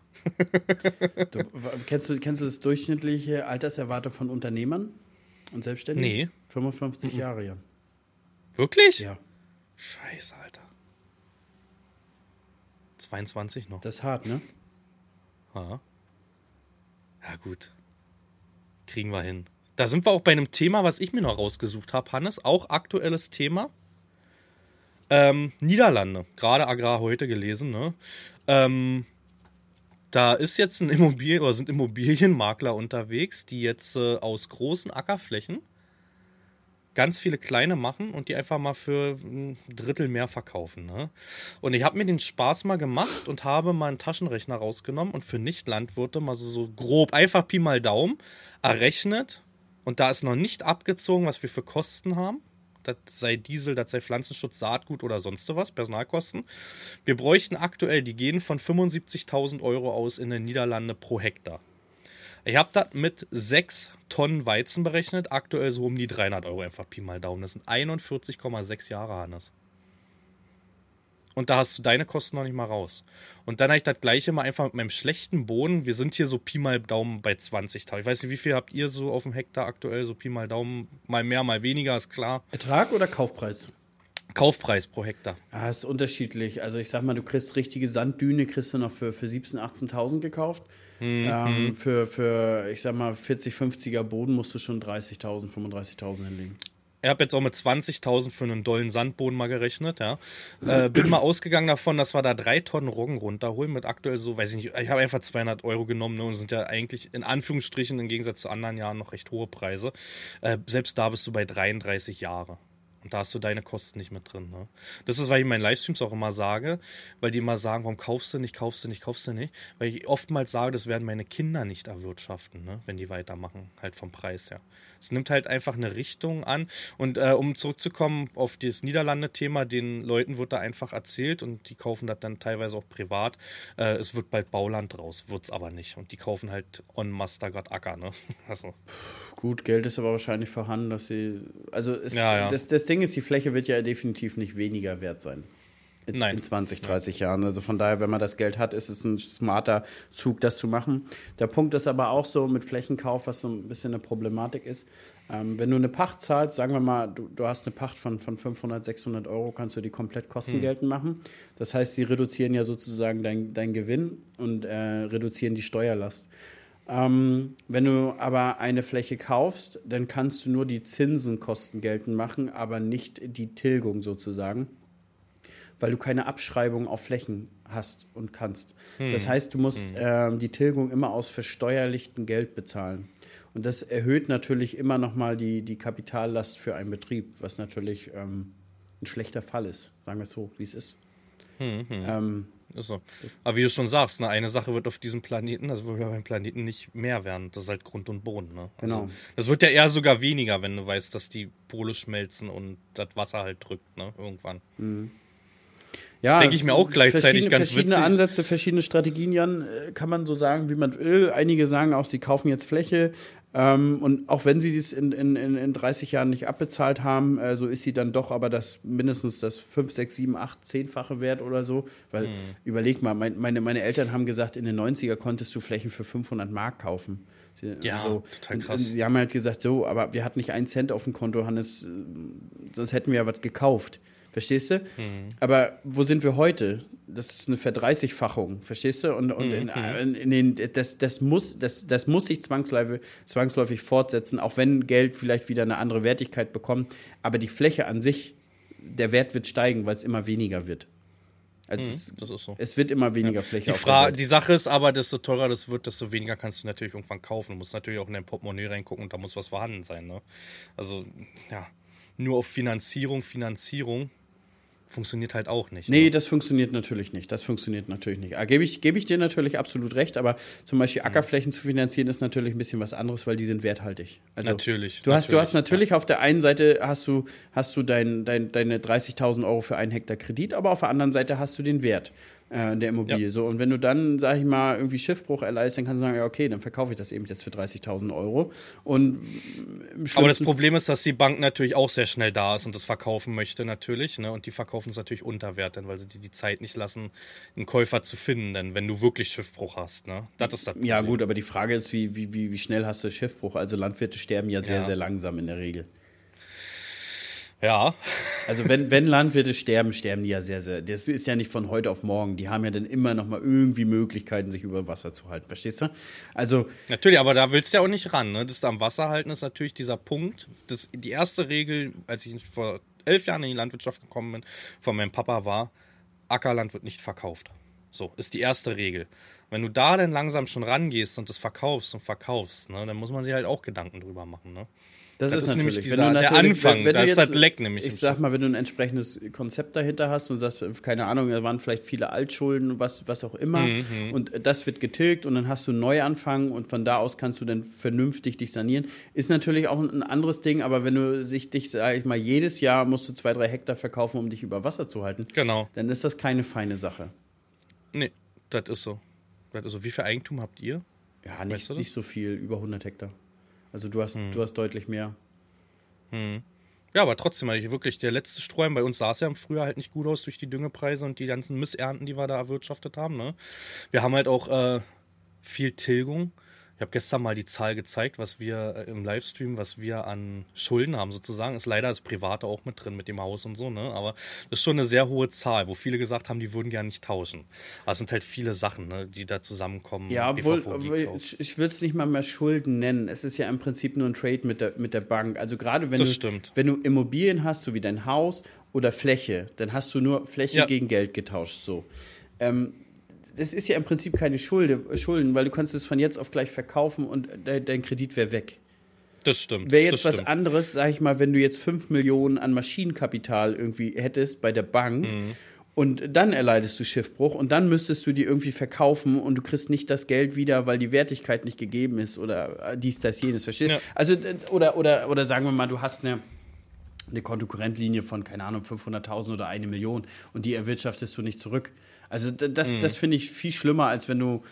du, kennst, du, kennst du das durchschnittliche Alterserwartung von Unternehmern und Selbstständigen? Nee. 55 mhm. Jahre, ja. Wirklich? Ja. Scheiße, Alter. 22 noch. Das ist hart, ne? Ja. Ja, gut. Kriegen wir hin. Da sind wir auch bei einem Thema, was ich mir noch rausgesucht habe, Hannes. Auch aktuelles Thema. Ähm, Niederlande. Gerade Agrar heute gelesen, ne? Ähm, da ist jetzt ein Immobilien oder sind Immobilienmakler unterwegs, die jetzt äh, aus großen Ackerflächen ganz viele kleine machen und die einfach mal für ein Drittel mehr verkaufen. Ne? Und ich habe mir den Spaß mal gemacht und habe mal einen Taschenrechner rausgenommen und für Nicht-Landwirte mal so, so grob, einfach Pi mal Daumen, errechnet. Und da ist noch nicht abgezogen, was wir für Kosten haben das sei Diesel, das sei Pflanzenschutz, Saatgut oder sonst was, Personalkosten. Wir bräuchten aktuell, die gehen von 75.000 Euro aus in den Niederlande pro Hektar. Ich habe das mit 6 Tonnen Weizen berechnet, aktuell so um die 300 Euro einfach Pi mal Daumen. Das sind 41,6 Jahre, Hannes und da hast du deine Kosten noch nicht mal raus. Und dann habe ich das gleiche mal einfach mit meinem schlechten Boden. Wir sind hier so Pi mal Daumen bei 20.000. Ich weiß nicht, wie viel habt ihr so auf dem Hektar aktuell? So Pi mal Daumen, mal mehr, mal weniger, ist klar. Ertrag oder Kaufpreis? Kaufpreis pro Hektar. Ja, ist unterschiedlich. Also ich sag mal, du kriegst richtige Sanddüne, kriegst du noch für, für 17.000, 18.000 gekauft. Mhm. Ähm, für, für, ich sag mal, 40, 50er Boden musst du schon 30.000, 35.000 hinlegen. Ich habe jetzt auch mit 20.000 für einen dollen Sandboden mal gerechnet, ja. Äh, bin mal ausgegangen davon, dass wir da drei Tonnen Roggen runterholen mit aktuell so, weiß ich nicht, ich habe einfach 200 Euro genommen ne, und sind ja eigentlich in Anführungsstrichen im Gegensatz zu anderen Jahren noch recht hohe Preise. Äh, selbst da bist du bei 33 Jahre. Und da hast du deine Kosten nicht mit drin. Ne? Das ist, weil ich in meinen Livestreams auch immer sage, weil die immer sagen, warum kaufst du nicht, kaufst du nicht, kaufst du nicht. Weil ich oftmals sage, das werden meine Kinder nicht erwirtschaften, ne? wenn die weitermachen, halt vom Preis her. Es nimmt halt einfach eine Richtung an. Und äh, um zurückzukommen auf das Niederlande-Thema, den Leuten wird da einfach erzählt und die kaufen das dann teilweise auch privat. Äh, es wird bald Bauland draus, wird es aber nicht. Und die kaufen halt on Master gerade Acker. Ne? Also. Gut, Geld ist aber wahrscheinlich vorhanden, dass sie. Also es, ja, ja. Das, das Ding ist, die Fläche wird ja definitiv nicht weniger wert sein in, in 20, 30 Nein. Jahren. Also von daher, wenn man das Geld hat, ist es ein smarter Zug, das zu machen. Der Punkt ist aber auch so mit Flächenkauf, was so ein bisschen eine Problematik ist. Ähm, wenn du eine Pacht zahlst, sagen wir mal, du, du hast eine Pacht von, von 500, 600 Euro, kannst du die komplett kostengeltend hm. machen. Das heißt, sie reduzieren ja sozusagen deinen dein Gewinn und äh, reduzieren die Steuerlast. Ähm, wenn du aber eine Fläche kaufst, dann kannst du nur die Zinsenkosten geltend machen, aber nicht die Tilgung sozusagen weil du keine Abschreibung auf Flächen hast und kannst. Hm. Das heißt, du musst hm. ähm, die Tilgung immer aus versteuerlichtem Geld bezahlen. Und das erhöht natürlich immer nochmal die, die Kapitallast für einen Betrieb, was natürlich ähm, ein schlechter Fall ist, sagen wir es so, wie es ist. Hm, hm. Ähm, ist so. Aber wie du schon sagst, ne, eine Sache wird auf diesem Planeten, also wir beim Planeten nicht mehr werden. Das ist halt Grund und Boden. Ne? Also, genau. Das wird ja eher sogar weniger, wenn du weißt, dass die Pole schmelzen und das Wasser halt drückt, ne? Irgendwann. Mhm. Ja, denke ich mir auch gleichzeitig ganz verschiedene witzig. Ansätze, verschiedene Strategien, Jan, äh, kann man so sagen, wie man will. Einige sagen auch, sie kaufen jetzt Fläche. Ähm, und auch wenn sie dies in, in, in 30 Jahren nicht abbezahlt haben, äh, so ist sie dann doch aber das mindestens das 5, 6, 7, 8, 10-fache Wert oder so. Weil, mhm. überleg mal, mein, meine, meine Eltern haben gesagt, in den 90er konntest du Flächen für 500 Mark kaufen. Ja, so. total krass. Und, und sie haben halt gesagt, so, aber wir hatten nicht einen Cent auf dem Konto, Hannes, äh, sonst hätten wir ja was gekauft. Verstehst du? Mhm. Aber wo sind wir heute? Das ist eine Verdreißigfachung, verstehst du? Und, und in, mhm. in, in den, das, das, muss, das, das muss sich zwangsläufig, zwangsläufig fortsetzen, auch wenn Geld vielleicht wieder eine andere Wertigkeit bekommt. Aber die Fläche an sich, der Wert wird steigen, weil es immer weniger wird. Also mhm, es, das ist so. es wird immer weniger ja. Fläche. Die, Frage, die Sache ist aber, desto teurer das wird, desto weniger kannst du natürlich irgendwann kaufen. Du musst natürlich auch in dein Portemonnaie reingucken und da muss was vorhanden sein. Ne? Also, ja, nur auf Finanzierung, Finanzierung funktioniert halt auch nicht. Nee, ne? das funktioniert natürlich nicht. Das funktioniert natürlich nicht. Ah, Gebe ich, geb ich dir natürlich absolut recht, aber zum Beispiel mhm. Ackerflächen zu finanzieren ist natürlich ein bisschen was anderes, weil die sind werthaltig. Also natürlich. Du hast, natürlich, du hast natürlich ja. auf der einen Seite hast du, hast du dein, dein, deine 30.000 Euro für einen Hektar Kredit, aber auf der anderen Seite hast du den Wert äh, der Immobilie. Ja. So, und wenn du dann, sag ich mal, irgendwie Schiffbruch erleist, dann kannst du sagen, ja, okay, dann verkaufe ich das eben jetzt für 30.000 Euro. Und Aber das Problem ist, dass die Bank natürlich auch sehr schnell da ist und das verkaufen möchte, natürlich. Ne? Und die verkaufen es natürlich unter Wert, denn weil sie dir die Zeit nicht lassen, einen Käufer zu finden, denn wenn du wirklich Schiffbruch hast. Ne? Das ist das Ja, gut, aber die Frage ist, wie, wie, wie, wie schnell hast du Schiffbruch? Also Landwirte sterben ja sehr, ja. sehr langsam in der Regel. Ja. Also wenn, wenn Landwirte sterben, sterben die ja sehr, sehr. Das ist ja nicht von heute auf morgen. Die haben ja dann immer noch mal irgendwie Möglichkeiten, sich über Wasser zu halten. Verstehst du? Also natürlich, aber da willst du ja auch nicht ran. Ne? Das am Wasser halten ist natürlich dieser Punkt. Das, die erste Regel, als ich vor elf Jahren in die Landwirtschaft gekommen bin, von meinem Papa war: Ackerland wird nicht verkauft. So ist die erste Regel. Wenn du da dann langsam schon rangehst und das verkaufst und verkaufst, ne, dann muss man sich halt auch Gedanken drüber machen. Ne? Das, Das ist, ist natürlich dieser- der Anfang, wenn da du ist das Leck nämlich Ich sag mal, wenn du ein entsprechendes Konzept dahinter hast und sagst, keine Ahnung, da waren vielleicht viele Altschulden, was, was auch immer, Mhm, und das wird getilgt und dann hast du einen Neuanfang und von da aus kannst du dann vernünftig dich sanieren. Ist natürlich auch ein anderes Ding, aber wenn du sich dich, sag ich mal, jedes Jahr musst du zwei, drei Hektar verkaufen, um dich über Wasser zu halten, Genau. dann ist das keine feine Sache. Nee, das ist so. Das ist so. Wie viel Eigentum habt ihr? Ja, nicht, Weißt du das? nicht so viel, über 100 Hektar. Also du hast, du hast deutlich mehr. Ja, aber trotzdem, also wirklich, der letzte Strohhalm, bei uns sah es ja im Frühjahr halt nicht gut aus durch die Düngepreise und die ganzen Missernten, die wir da erwirtschaftet haben. Ne? Wir haben halt auch äh, viel Tilgung. Ich habe gestern mal die Zahl gezeigt, was wir äh, im Livestream, was wir an Schulden haben sozusagen. Ist leider das Private auch mit drin mit dem Haus und so, ne? Aber das ist schon eine sehr hohe Zahl, wo viele gesagt haben, die würden gerne nicht tauschen. Aber es sind halt viele Sachen, ne, die da zusammenkommen. Ja, obwohl, obwohl ich, ich würde es nicht mal mehr Schulden nennen. Es ist ja im Prinzip nur ein Trade mit der, mit der Bank. Also gerade wenn Das du, stimmt. wenn du Immobilien hast, so wie dein Haus oder Fläche, dann hast du nur Fläche Ja. gegen Geld getauscht. So. Ähm, das ist ja im Prinzip keine Schulde, Schulden, weil du kannst es von jetzt auf gleich verkaufen und de, dein Kredit wäre weg. Das stimmt. Wäre jetzt was stimmt. anderes, sag ich mal, wenn du jetzt 5 Millionen an Maschinenkapital irgendwie hättest bei der Bank Mhm. und dann erleidest du Schiffbruch und dann müsstest du die irgendwie verkaufen und du kriegst nicht das Geld wieder, weil die Wertigkeit nicht gegeben ist oder äh, dies, das, jenes, verstehst Ja. Also, oder, oder, oder sagen wir mal, du hast eine, eine Kontokorrentlinie von, keine Ahnung, 500.000 oder eine Million und die erwirtschaftest du nicht zurück. Also das, Mhm. das finde ich viel schlimmer, als wenn du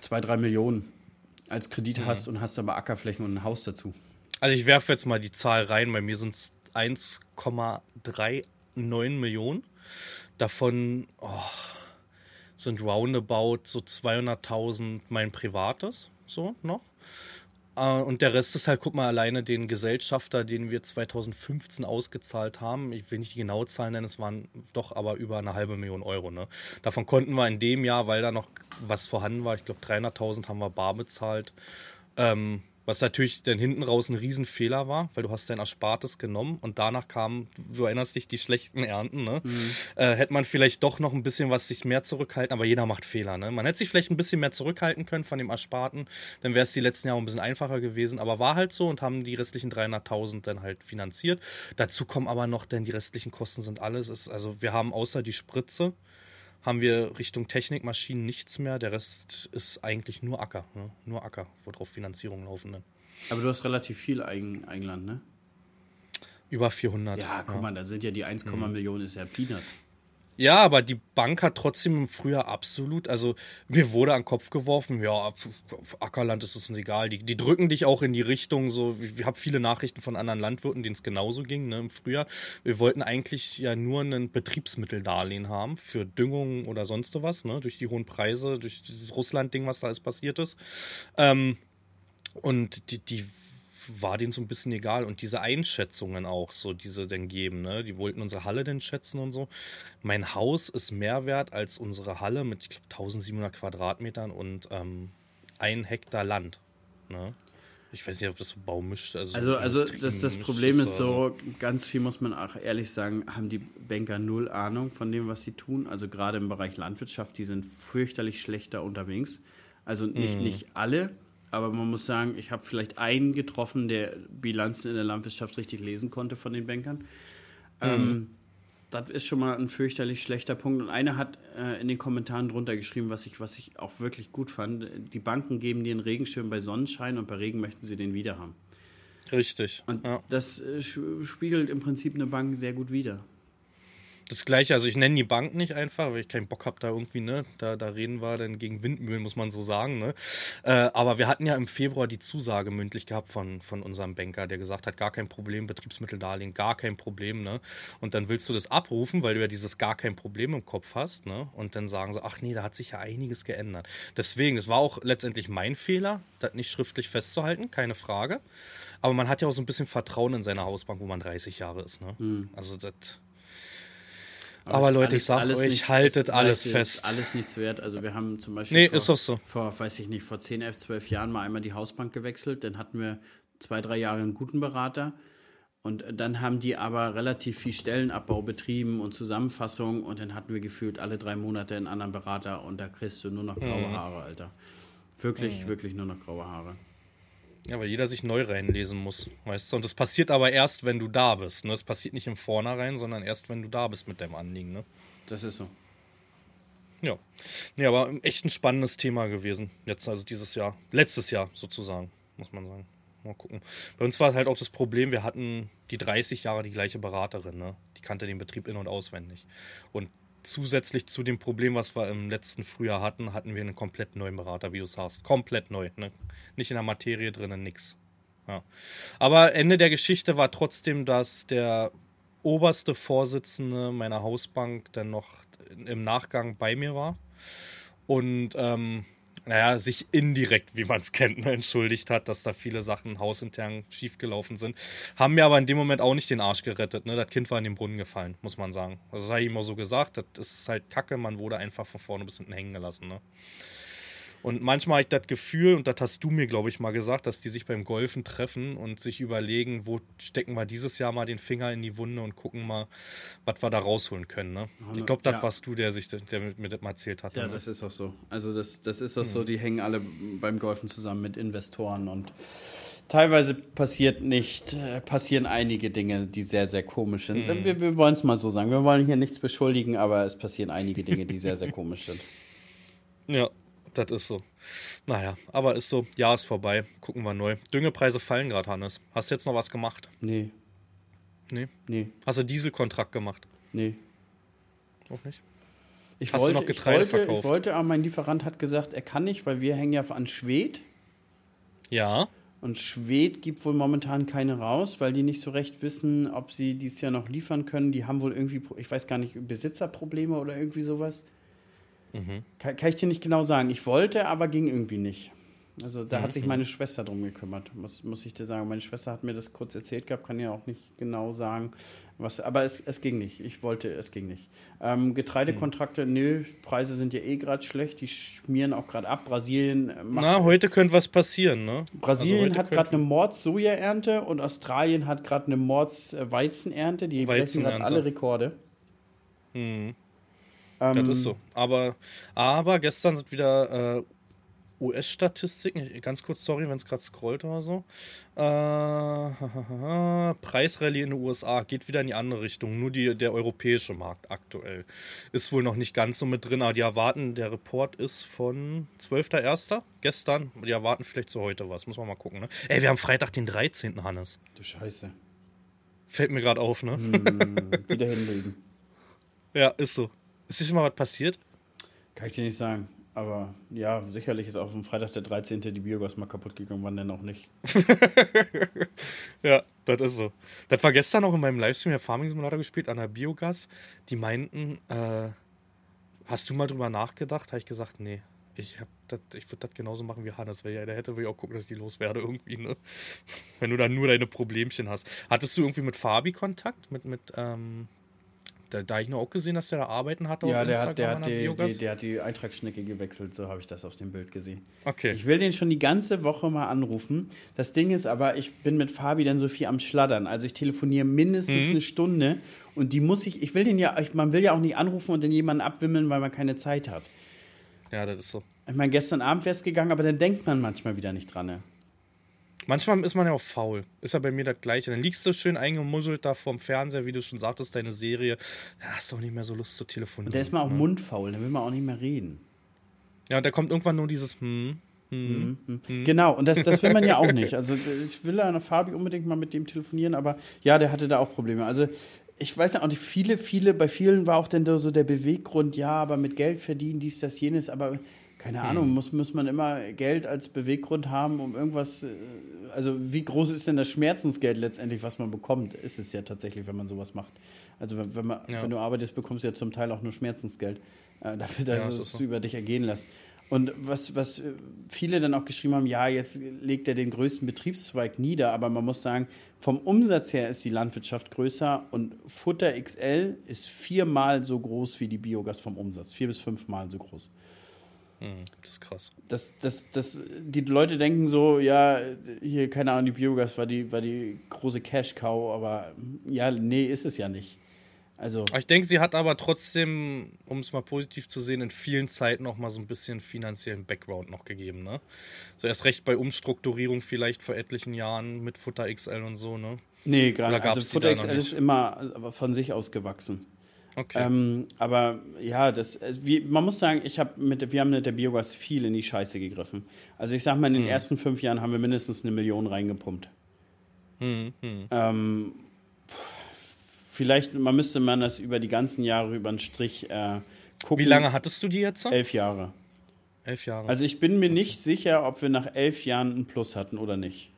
zwei, drei Millionen als Kredit Mhm. hast und hast aber Ackerflächen und ein Haus dazu. Also ich werfe jetzt mal die Zahl rein. Bei mir sind es 1,39 Millionen. Davon oh, sind roundabout so 200.000 mein privates, so noch. Äh, Und der Rest ist halt, guck mal, alleine den Gesellschafter, den wir 2015 ausgezahlt haben. Ich will nicht die genaue Zahl nennen, es waren doch aber über eine halbe Million Euro. Ne? Davon konnten wir in dem Jahr, weil da noch was vorhanden war, ich glaube 300.000 haben wir bar bezahlt. Ähm, was natürlich dann hinten raus ein Riesenfehler war, weil du hast dein Erspartes genommen und danach kamen, du erinnerst dich, die schlechten Ernten. Ne? Äh, hätte man vielleicht doch noch ein bisschen was sich mehr zurückhalten, aber jeder macht Fehler. Ne? Man hätte sich vielleicht ein bisschen mehr zurückhalten können von dem Ersparten, dann wäre es die letzten Jahre ein bisschen einfacher gewesen, aber war halt so und haben die restlichen 300.000 dann halt finanziert. Dazu kommen aber noch, denn die restlichen Kosten sind alles. Ist, also wir haben außer die Spritze, haben wir Richtung Technik, Maschinen nichts mehr. Der Rest ist eigentlich nur Acker. Ne? Nur Acker, worauf Finanzierungen laufen. Dann. Aber du hast relativ viel Eigen, Eigenland, ne? Über 400. Ja, guck mal, da sind ja die 1, Mhm. Millionen ist ja Peanuts. Ja, aber die Bank hat trotzdem im Frühjahr absolut, also mir wurde an den Kopf geworfen, ja, Ackerland ist es uns egal. Die, die drücken dich auch in die Richtung, so, ich, ich habe viele Nachrichten von anderen Landwirten, denen es genauso ging, ne, im Frühjahr. Wir wollten eigentlich ja nur ein Betriebsmitteldarlehen haben für Düngung oder sonst was, ne, durch die hohen Preise, durch dieses Russland-Ding, was da alles passiert ist. Ähm, und die, die war denen so ein bisschen egal. Und diese Einschätzungen auch, so diese dann geben, ne? Die wollten unsere Halle denn schätzen und so. Mein Haus ist mehr wert als unsere Halle mit, ich glaube, 1700 Quadratmetern und ähm, ein Hektar Land. Ne? Ich weiß nicht, ob das so baumischt. Also, Also, also Industrie- das, das Problem ist also. so, ganz viel muss man auch ehrlich sagen, haben die Banker null Ahnung von dem, was sie tun. Also gerade im Bereich Landwirtschaft, die sind fürchterlich schlechter unterwegs. Also nicht, Mhm. nicht alle, aber man muss sagen, ich habe vielleicht einen getroffen, der Bilanzen in der Landwirtschaft richtig lesen konnte von den Bankern. Ähm, das ist schon mal ein fürchterlich schlechter Punkt. Und einer hat äh, in den Kommentaren drunter geschrieben, was ich, was ich auch wirklich gut fand. Die Banken geben dir einen Regenschirm bei Sonnenschein und bei Regen möchten sie den wieder haben. Richtig. Und ja. das äh, spiegelt im Prinzip eine Bank sehr gut wider. Das gleiche, also ich nenne die Bank nicht einfach, weil ich keinen Bock habe, da irgendwie, ne, da, da reden wir dann gegen Windmühlen, muss man so sagen, ne. Äh, aber wir hatten ja im Februar die Zusage mündlich gehabt von, von unserem Banker, der gesagt hat, gar kein Problem, Betriebsmitteldarlehen, gar kein Problem, ne. Und dann willst du das abrufen, weil du ja dieses gar kein Problem im Kopf hast, ne. Und dann sagen sie, ach nee, da hat sich ja einiges geändert. Deswegen, das war auch letztendlich mein Fehler, das nicht schriftlich festzuhalten, keine Frage. Aber man hat ja auch so ein bisschen Vertrauen in seine Hausbank, wo man 30 Jahre ist, ne. Also das. Aber ist Leute, ich sag alles euch, nicht- haltet es- alles es fest. Ist alles nichts wert. Also wir haben zum Beispiel Nee, vor, ist doch so. vor, weiß ich nicht, vor 10, 11, 12 Jahren mal einmal die Hausbank gewechselt. Dann hatten wir zwei, drei Jahre einen guten Berater. Und dann haben die aber relativ viel Stellenabbau betrieben und Zusammenfassung und dann hatten wir gefühlt alle drei Monate einen anderen Berater und da kriegst du nur noch graue mhm. Haare, Alter. Wirklich, mhm. wirklich nur noch graue Haare. Ja, weil jeder sich neu reinlesen muss, weißt du? Und das passiert aber erst, wenn du da bist. Ne? Das passiert nicht im Vornherein, sondern erst, wenn du da bist mit deinem Anliegen. Ne? Das ist so. Ja. Nee, aber echt ein spannendes Thema gewesen. Jetzt, also dieses Jahr. Letztes Jahr sozusagen, muss man sagen. Mal gucken. Bei uns war halt auch das Problem, wir hatten die 30 Jahre die gleiche Beraterin, ne? Die kannte den Betrieb in- und auswendig. Und zusätzlich zu dem Problem, was wir im letzten Frühjahr hatten, hatten wir einen komplett neuen Berater, wie du sagst. Komplett neu. Ne? Nicht in der Materie drinnen, nix. Ja. Aber Ende der Geschichte war trotzdem, dass der oberste Vorsitzende meiner Hausbank dann noch im Nachgang bei mir war. Und ähm, naja, sich indirekt, wie man es kennt, ne, entschuldigt hat, dass da viele Sachen hausintern schiefgelaufen sind. Haben mir aber in dem Moment auch nicht den Arsch gerettet. Ne? Das Kind war in den Brunnen gefallen, muss man sagen. Also das habe ich auch so gesagt. Das ist halt kacke, man wurde einfach von vorne bis hinten hängen gelassen. Ne? Und manchmal habe ich das Gefühl, und das hast du mir, glaube ich, mal gesagt, dass die sich beim Golfen treffen und sich überlegen, wo stecken wir dieses Jahr mal den Finger in die Wunde und gucken mal, was wir da rausholen können. Ne? Ich glaube, das ja. warst du, der sich der mir das mal erzählt hat. Ja, ne? das ist auch so. Also das, das ist auch hm. so, die hängen alle beim Golfen zusammen mit Investoren und teilweise passiert nicht, äh, passieren einige Dinge, die sehr, sehr komisch sind. Hm. Wir, wir wollen es mal so sagen. Wir wollen hier nichts beschuldigen, aber es passieren einige Dinge, die sehr, sehr komisch sind. Ja, das ist so. Naja, aber ist so, Jahr ist vorbei. Gucken wir neu. Düngepreise fallen gerade, Hannes. Hast du jetzt noch was gemacht? Nee. Nee? Nee. Hast du Dieselkontrakt gemacht? Nee. Auch nicht? Ich Hast wollte, du noch Getreide ich wollte, verkauft? Ich wollte, aber mein Lieferant hat gesagt, er kann nicht, weil wir hängen ja an Schwed. Ja. Und Schwed gibt wohl momentan keine raus, weil die nicht so recht wissen, ob sie dieses Jahr noch liefern können. Die haben wohl irgendwie, ich weiß gar nicht, Besitzerprobleme oder irgendwie sowas. Mhm. Kann, kann, ich dir nicht genau sagen. Ich wollte, aber ging irgendwie nicht. Also da mhm. hat sich meine Schwester drum gekümmert, muss, muss ich dir sagen. Meine Schwester hat mir das kurz erzählt gehabt, kann ja auch nicht genau sagen, was. Aber es, es ging nicht. Ich wollte, es ging nicht. Ähm, Getreidekontrakte, mhm. nö, Preise sind ja eh gerade schlecht, die schmieren auch gerade ab. Brasilien macht. Na, heute könnte was passieren, ne? Brasilien also hat gerade eine Mords-Soja-Ernte und Australien hat gerade eine Mords-Weizenernte. Die brechen gerade alle Rekorde. Mhm. Ähm, das ist so. Aber, aber gestern sind wieder äh, US-Statistiken. Ganz kurz, sorry, wenn es gerade scrollt oder so. Äh, Preisrallye in den USA geht wieder in die andere Richtung. Nur die, der europäische Markt aktuell ist wohl noch nicht ganz so mit drin. Aber die erwarten, der Report ist von 12.01. gestern. Die erwarten vielleicht zu heute was. Muss man mal gucken. Ne? Ey, wir haben Freitag den 13. Hannes. Du Scheiße. Fällt mir gerade auf, ne? Hm, wieder hinlegen. Ja, ist so. Ist dir schon mal was passiert? Kann ich dir nicht sagen. Aber ja, sicherlich ist auf dem Freitag der 13. die Biogas mal kaputt gegangen, wann denn auch nicht. ja, das ist so. Das war gestern auch in meinem Livestream der Farming Simulator gespielt an der Biogas. Die meinten, äh, hast du mal drüber nachgedacht? Habe ich gesagt, nee. Ich, ich würde das genauso machen wie Hannes, weil ja, der hätte ich auch gucken, dass ich die loswerde irgendwie, ne? Wenn du dann nur deine Problemchen hast. Hattest du irgendwie mit Fabi Kontakt? Mit, mit, ähm, da, da ich nur auch gesehen, dass der da arbeiten hatte ja, auf der. Ja, der, der, die, der hat die Eintragsschnecke gewechselt, so habe ich das auf dem Bild gesehen. Okay. Ich will den schon die ganze Woche mal anrufen. Das Ding ist aber, ich bin mit Fabi dann so viel am Schladdern. Also ich telefoniere mindestens mhm. eine Stunde und die muss ich, ich will den ja, ich, man will ja auch nicht anrufen und den jemanden abwimmeln, weil man keine Zeit hat. Ja, das ist so. Ich meine, gestern Abend wäre es gegangen, aber dann denkt man manchmal wieder nicht dran. Ne? Manchmal ist man ja auch faul. Ist ja bei mir das Gleiche. Dann liegst du schön eingemuschelt da vorm Fernseher, wie du schon sagtest, deine Serie. Da hast du auch nicht mehr so Lust zu telefonieren. Und der ist mal auch ne? mundfaul, dann will man auch nicht mehr reden. Ja, und da kommt irgendwann nur dieses hm, hm, hm, hm. Genau, und das, das will man ja auch nicht. Also ich will an Fabi unbedingt mal mit dem telefonieren, aber ja, der hatte da auch Probleme. Also ich weiß ja auch nicht, viele, viele, bei vielen war auch dann so der Beweggrund, ja, aber mit Geld verdienen, dies, das, jenes, aber keine Ahnung, muss, muss man immer Geld als Beweggrund haben, um irgendwas. Äh, also, wie groß ist denn das Schmerzensgeld letztendlich, was man bekommt? Ist es ja tatsächlich, wenn man sowas macht. Also, wenn, wenn, man, ja. wenn du arbeitest, bekommst du ja zum Teil auch nur Schmerzensgeld. Äh, dafür, dass ja, das es so. über dich ergehen lässt. Und was, was äh, viele dann auch geschrieben haben, ja, jetzt legt er den größten Betriebszweig nieder, aber man muss sagen, vom Umsatz her ist die Landwirtschaft größer und Futter XL ist viermal so groß wie die Biogas vom Umsatz, vier bis fünfmal so groß. Hm, das ist krass. Das, das, das, die Leute denken so, ja, hier, keine Ahnung, die Biogas war die, war die große Cash-Cow, aber ja, nee, ist es ja nicht. Also. Ich denke, sie hat aber trotzdem, um es mal positiv zu sehen, in vielen Zeiten noch mal so ein bisschen finanziellen Background noch gegeben, ne? So erst recht bei Umstrukturierung vielleicht vor etlichen Jahren mit Futter XL und so, ne? Nee, gerade. Also Futter XL ist immer von sich aus gewachsen. Okay. Ähm, aber ja, das, äh, wie, man muss sagen, ich hab mit, wir haben mit der Biogas viel in die Scheiße gegriffen. Also ich sag mal, in den hm. ersten fünf Jahren haben wir mindestens eine Million reingepumpt. Hm, hm. Ähm, vielleicht, man müsste man das über die ganzen Jahre über den Strich äh, gucken. Wie lange hattest du die jetzt? Elf Jahre. Elf Jahre. Also ich bin mir nicht sicher, ob wir nach elf Jahren einen Plus hatten oder nicht.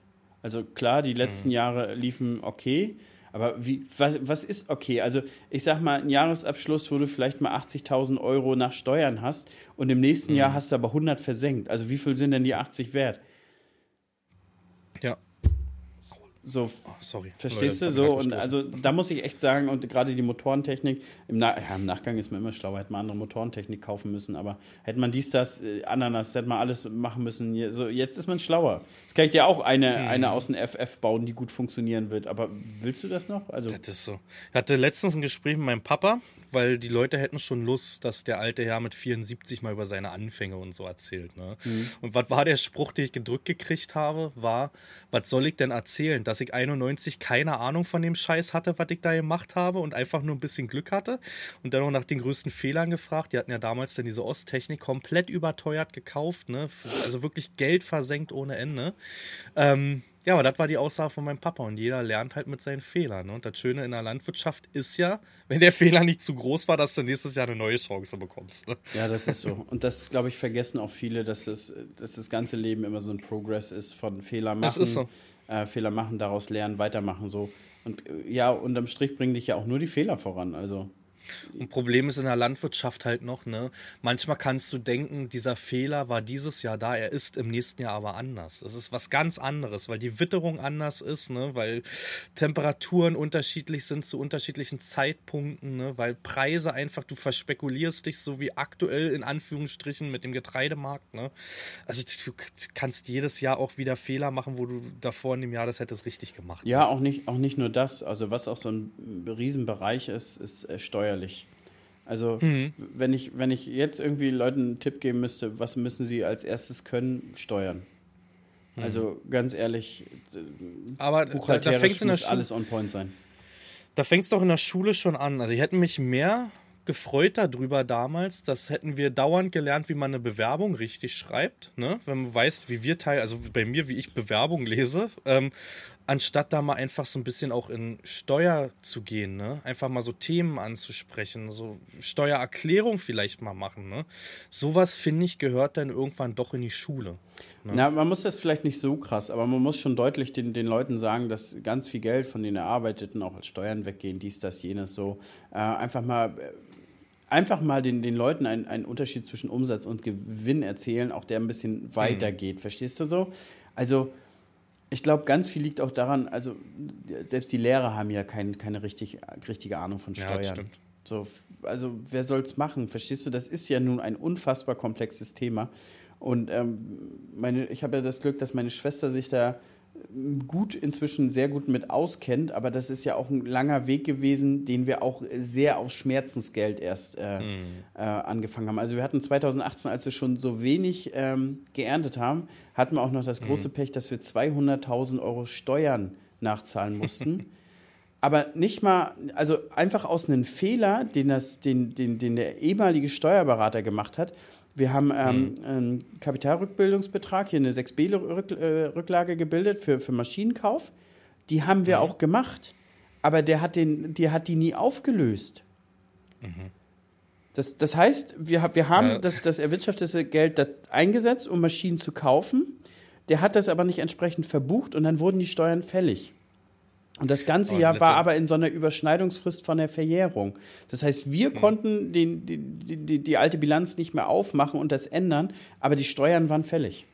Also klar, die letzten mhm. Jahre liefen okay, aber wie, was, was ist okay? Also ich sag mal, ein Jahresabschluss, wo du vielleicht mal 80.000 Euro nach Steuern hast und im nächsten mhm. Jahr hast du aber 100 versenkt. Also wie viel sind denn die 80 wert? So, oh, sorry. Verstehst Leute, du? So, und also da muss ich echt sagen, und gerade die Motorentechnik, im, Na ja, im Nachgang ist man immer schlauer, hätte man andere Motorentechnik kaufen müssen, aber hätte man dies, das, äh, Ananas, hätte man alles machen müssen. So, jetzt ist man schlauer. Jetzt kann ich dir auch eine, hm. eine aus dem FF bauen, die gut funktionieren wird, aber willst du das noch? Also, das ist so. Ich hatte letztens ein Gespräch mit meinem Papa, weil die Leute hätten schon Lust, dass der alte Herr mit 74 mal über seine Anfänge und so erzählt. Ne? Mhm. Und was war der Spruch, den ich gedrückt gekriegt habe, war, was soll ich denn erzählen? Dass ich 91 keine Ahnung von dem Scheiß hatte, was ich da gemacht habe und einfach nur ein bisschen Glück hatte. Und dann noch nach den größten Fehlern gefragt. Die hatten ja damals dann diese Osttechnik komplett überteuert gekauft, ne? Also wirklich Geld versenkt ohne Ende. Ähm, ja, aber das war die Aussage von meinem Papa und jeder lernt halt mit seinen Fehlern. Ne? Und das Schöne in der Landwirtschaft ist ja, wenn der Fehler nicht zu groß war, dass du nächstes Jahr eine neue Chance bekommst. Ne? Ja, das ist so. Und das, glaube ich, vergessen auch viele, dass das, dass das ganze Leben immer so ein Progress ist von Fehler machen. Das ist so. Äh, Fehler machen, daraus lernen, weitermachen so. Und äh, ja, unterm Strich bringen dich ja auch nur die Fehler voran. Also. Ein Problem ist in der Landwirtschaft halt noch, ne? Manchmal kannst du denken, dieser Fehler war dieses Jahr da, er ist im nächsten Jahr aber anders. Das ist was ganz anderes, weil die Witterung anders ist, ne? Weil Temperaturen unterschiedlich sind zu unterschiedlichen Zeitpunkten, ne? Weil Preise einfach, du verspekulierst dich so wie aktuell in Anführungsstrichen mit dem Getreidemarkt, ne? Also du kannst jedes Jahr auch wieder Fehler machen, wo du davor in dem Jahr das hättest richtig gemacht. Ja, auch nicht, auch nicht nur das. Also was auch so ein Riesenbereich ist, ist äh, steuerlich. Also, mhm. wenn, ich, wenn ich jetzt irgendwie Leuten einen Tipp geben müsste, was müssen sie als erstes können? Steuern. Mhm. Also, ganz ehrlich, aber da, da fängst muss alles on point sein. Da fängt es doch in der Schule schon an. Also, ich hätte mich mehr gefreut darüber damals, das hätten wir dauernd gelernt, wie man eine Bewerbung richtig schreibt, ne? wenn man weiß, wie wir teil, also bei mir, wie ich Bewerbung lese. Ähm, anstatt da mal einfach so ein bisschen auch in Steuer zu gehen, ne? Einfach mal so Themen anzusprechen, so Steuererklärung vielleicht mal machen, ne? Sowas, finde ich, gehört dann irgendwann doch in die Schule. Ne? Na, man muss das vielleicht nicht so krass, aber man muss schon deutlich den, den Leuten sagen, dass ganz viel Geld, von denen er arbeitet, auch als Steuern weggehen, dies, das, jenes, so. Äh, einfach mal einfach mal den, den Leuten einen, einen Unterschied zwischen Umsatz und Gewinn erzählen, auch der ein bisschen weitergeht. Mhm. Verstehst du so? Also, ich glaube, ganz viel liegt auch daran, also selbst die Lehrer haben ja kein, keine richtig, richtige Ahnung von Steuern. Ja, so, also wer soll es machen? Verstehst du? Das ist ja nun ein unfassbar komplexes Thema. Und ähm, meine, ich habe ja das Glück, dass meine Schwester sich da gut inzwischen sehr gut mit auskennt, aber das ist ja auch ein langer Weg gewesen, den wir auch sehr auf Schmerzensgeld erst äh, mhm. äh, angefangen haben. Also wir hatten 2018, als wir schon so wenig ähm, geerntet haben, hatten wir auch noch das mhm. große mhm. Pech, dass wir 200.000 Euro Steuern nachzahlen mussten. aber nicht mal, also einfach aus einem Fehler, den, das, den, den, den der ehemalige Steuerberater gemacht hat, wir haben ähm, mhm. einen Kapitalrückbildungsbetrag, hier eine 6b-Rücklage gebildet für, für Maschinenkauf. Die haben wir mhm. auch gemacht, aber der hat, den, die hat die nie aufgelöst. Mhm. Das, das heißt, wir, wir haben ja. das, das erwirtschaftete Geld eingesetzt, um Maschinen zu kaufen. Der hat das aber nicht entsprechend verbucht und dann wurden die Steuern fällig. Und das ganze Jahr war aber in so einer Überschneidungsfrist von der Verjährung. Das heißt, wir hm. konnten den, die, die, die, alte Bilanz nicht mehr aufmachen und das ändern, aber die Steuern waren fällig.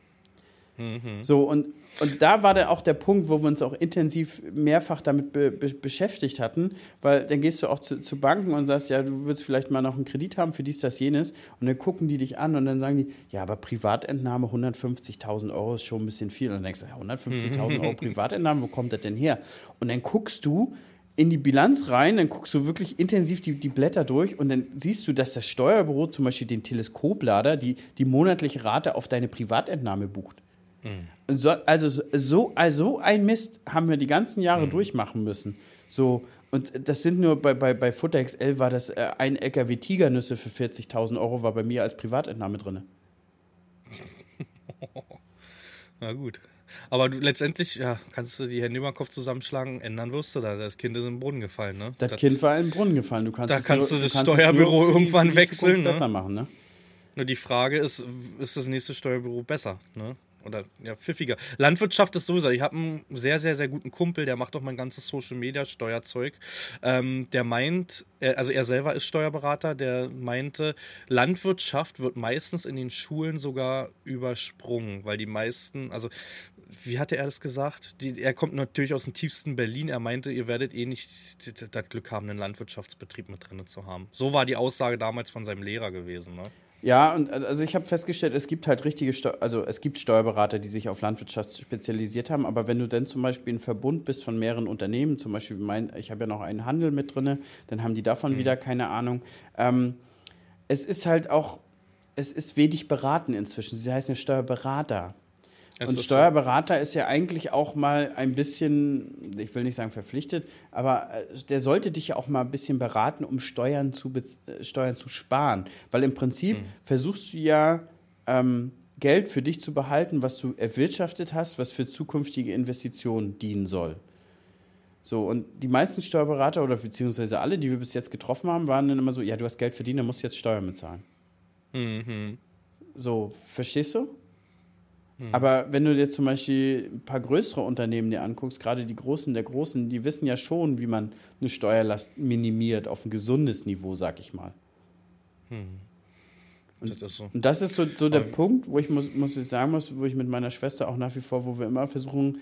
Mhm. So, und, und da war dann auch der Punkt, wo wir uns auch intensiv mehrfach damit be be beschäftigt hatten, weil dann gehst du auch zu, zu, Banken und sagst, ja, du würdest vielleicht mal noch einen Kredit haben für dies, das, jenes. Und dann gucken die dich an und dann sagen die, ja, aber Privatentnahme 150.000 Euro ist schon ein bisschen viel. Und dann denkst du, ja, 150.000 Euro Privatentnahme, wo kommt das denn her? Und dann guckst du, in die Bilanz rein, dann guckst du wirklich intensiv die, die Blätter durch und dann siehst du, dass das Steuerbüro zum Beispiel den Teleskoplader, die, die monatliche Rate auf deine Privatentnahme bucht. Mhm. So, also, so, also ein Mist haben wir die ganzen Jahre mhm. durchmachen müssen. So, und das sind nur bei, bei, bei Futter XL war das äh, ein LKW Tigernüsse für 40.000 Euro, war bei mir als Privatentnahme drin. Na gut. Aber du, letztendlich, ja, kannst du die Hände über den Kopf zusammenschlagen, ändern wirst du da. Das Kind ist in den Brunnen gefallen, ne? Das, das Kind war in den Brunnen gefallen. Du kannst da kannst nur, du das Steuerbüro irgendwann wechseln. Ne? Besser machen, ne? Nur die Frage ist, ist das nächste Steuerbüro besser, ne? Oder ja, pfiffiger. Landwirtschaft ist sowieso. Ich habe einen sehr, sehr, sehr guten Kumpel, der macht auch mein ganzes Social Media Steuerzeug. Ähm, der meint, er, also er selber ist Steuerberater, der meinte, Landwirtschaft wird meistens in den Schulen sogar übersprungen, weil die meisten, also wie hatte er das gesagt? Die, er kommt natürlich aus dem tiefsten Berlin. Er meinte, ihr werdet eh nicht das Glück haben, einen Landwirtschaftsbetrieb mit drin zu haben. So war die Aussage damals von seinem Lehrer gewesen. Ne? Ja, und also ich habe festgestellt, es gibt halt richtige, Steu also es gibt Steuerberater, die sich auf Landwirtschaft spezialisiert haben, aber wenn du dann zum Beispiel ein Verbund bist von mehreren Unternehmen, zum Beispiel mein, ich habe ja noch einen Handel mit drin, dann haben die davon mhm. wieder keine Ahnung. Ähm, es ist halt auch, es ist wenig beraten inzwischen. Sie heißen ja Steuerberater. Es und Steuerberater so. ist ja eigentlich auch mal ein bisschen, ich will nicht sagen verpflichtet, aber äh, der sollte dich ja auch mal ein bisschen beraten, um Steuern zu, äh, Steuern zu sparen. Weil im Prinzip mhm. versuchst du ja ähm, Geld für dich zu behalten, was du erwirtschaftet hast, was für zukünftige Investitionen dienen soll. So, und die meisten Steuerberater oder beziehungsweise alle, die wir bis jetzt getroffen haben, waren dann immer so, ja, du hast Geld verdient, dann musst du jetzt Steuern bezahlen. Mhm. So, verstehst du? Mhm. Aber wenn du dir zum Beispiel ein paar größere Unternehmen dir anguckst, gerade die Großen der Großen, die wissen ja schon, wie man eine Steuerlast minimiert auf ein gesundes Niveau, sag ich mal. Hm. Und das, so. und das ist so, so der Aber Punkt, wo ich muss, muss ich sagen muss, wo ich mit meiner Schwester auch nach wie vor, wo wir immer versuchen,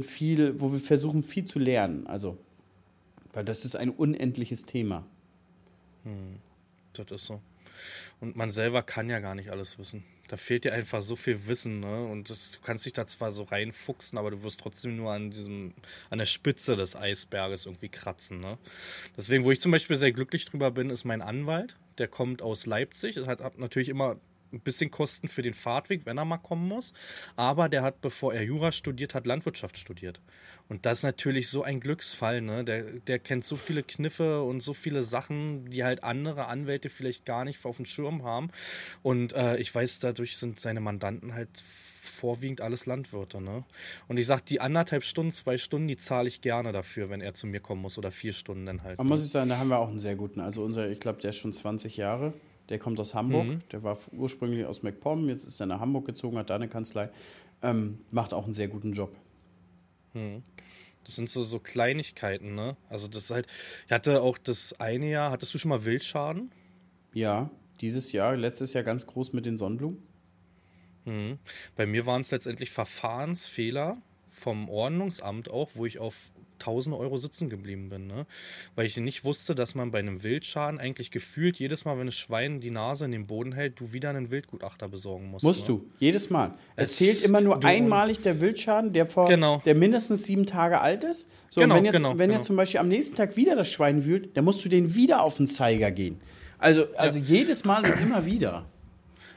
viel, wo wir versuchen, viel zu lernen. Also, weil das ist ein unendliches Thema. Hm. Das ist so. Und man selber kann ja gar nicht alles wissen. Da fehlt dir einfach so viel Wissen, ne? Und das, du kannst dich da zwar so reinfuchsen, aber du wirst trotzdem nur an diesem, an der Spitze des Eisberges irgendwie kratzen, ne? Deswegen, wo ich zum Beispiel sehr glücklich drüber bin, ist mein Anwalt. Der kommt aus Leipzig. Das hat natürlich immer ein bisschen Kosten für den Fahrtweg, wenn er mal kommen muss. Aber der hat, bevor er Jura studiert hat, Landwirtschaft studiert. Und das ist natürlich so ein Glücksfall, ne? Der, der kennt so viele Kniffe und so viele Sachen, die halt andere Anwälte vielleicht gar nicht auf dem Schirm haben. Und äh, ich weiß, dadurch sind seine Mandanten halt vorwiegend alles Landwirte, ne? Und ich sag, die anderthalb Stunden, zwei Stunden, die zahle ich gerne dafür, wenn er zu mir kommen muss oder vier Stunden dann halt. Man ne? muss ich sagen, da haben wir auch einen sehr guten. Also unser, ich glaube, der ist schon 20 Jahre. Der kommt aus Hamburg. Mhm. Der war ursprünglich aus MacPom, jetzt ist er nach Hamburg gezogen, hat da eine Kanzlei. Ähm, macht auch einen sehr guten Job. Mhm. Das sind so, so Kleinigkeiten, ne? Also das ist halt. Ich hatte auch das eine Jahr, hattest du schon mal Wildschaden? Ja, dieses Jahr, letztes Jahr ganz groß mit den Sonnenblumen. Mhm. Bei mir waren es letztendlich Verfahrensfehler vom Ordnungsamt auch, wo ich auf 1000 Euro sitzen geblieben bin, ne? Weil ich nicht wusste, dass man bei einem Wildschaden eigentlich gefühlt jedes Mal, wenn das Schwein die Nase in den Boden hält, du wieder einen Wildgutachter besorgen musst. Musst ne? du, jedes Mal. Es, es zählt immer nur einmalig der Wildschaden, der vor, genau. der mindestens sieben Tage alt ist. So, genau, wenn jetzt, genau, wenn genau. jetzt zum Beispiel am nächsten Tag wieder das Schwein wühlt, dann musst du den wieder auf den Zeiger gehen. Also, also ja. jedes Mal und immer wieder.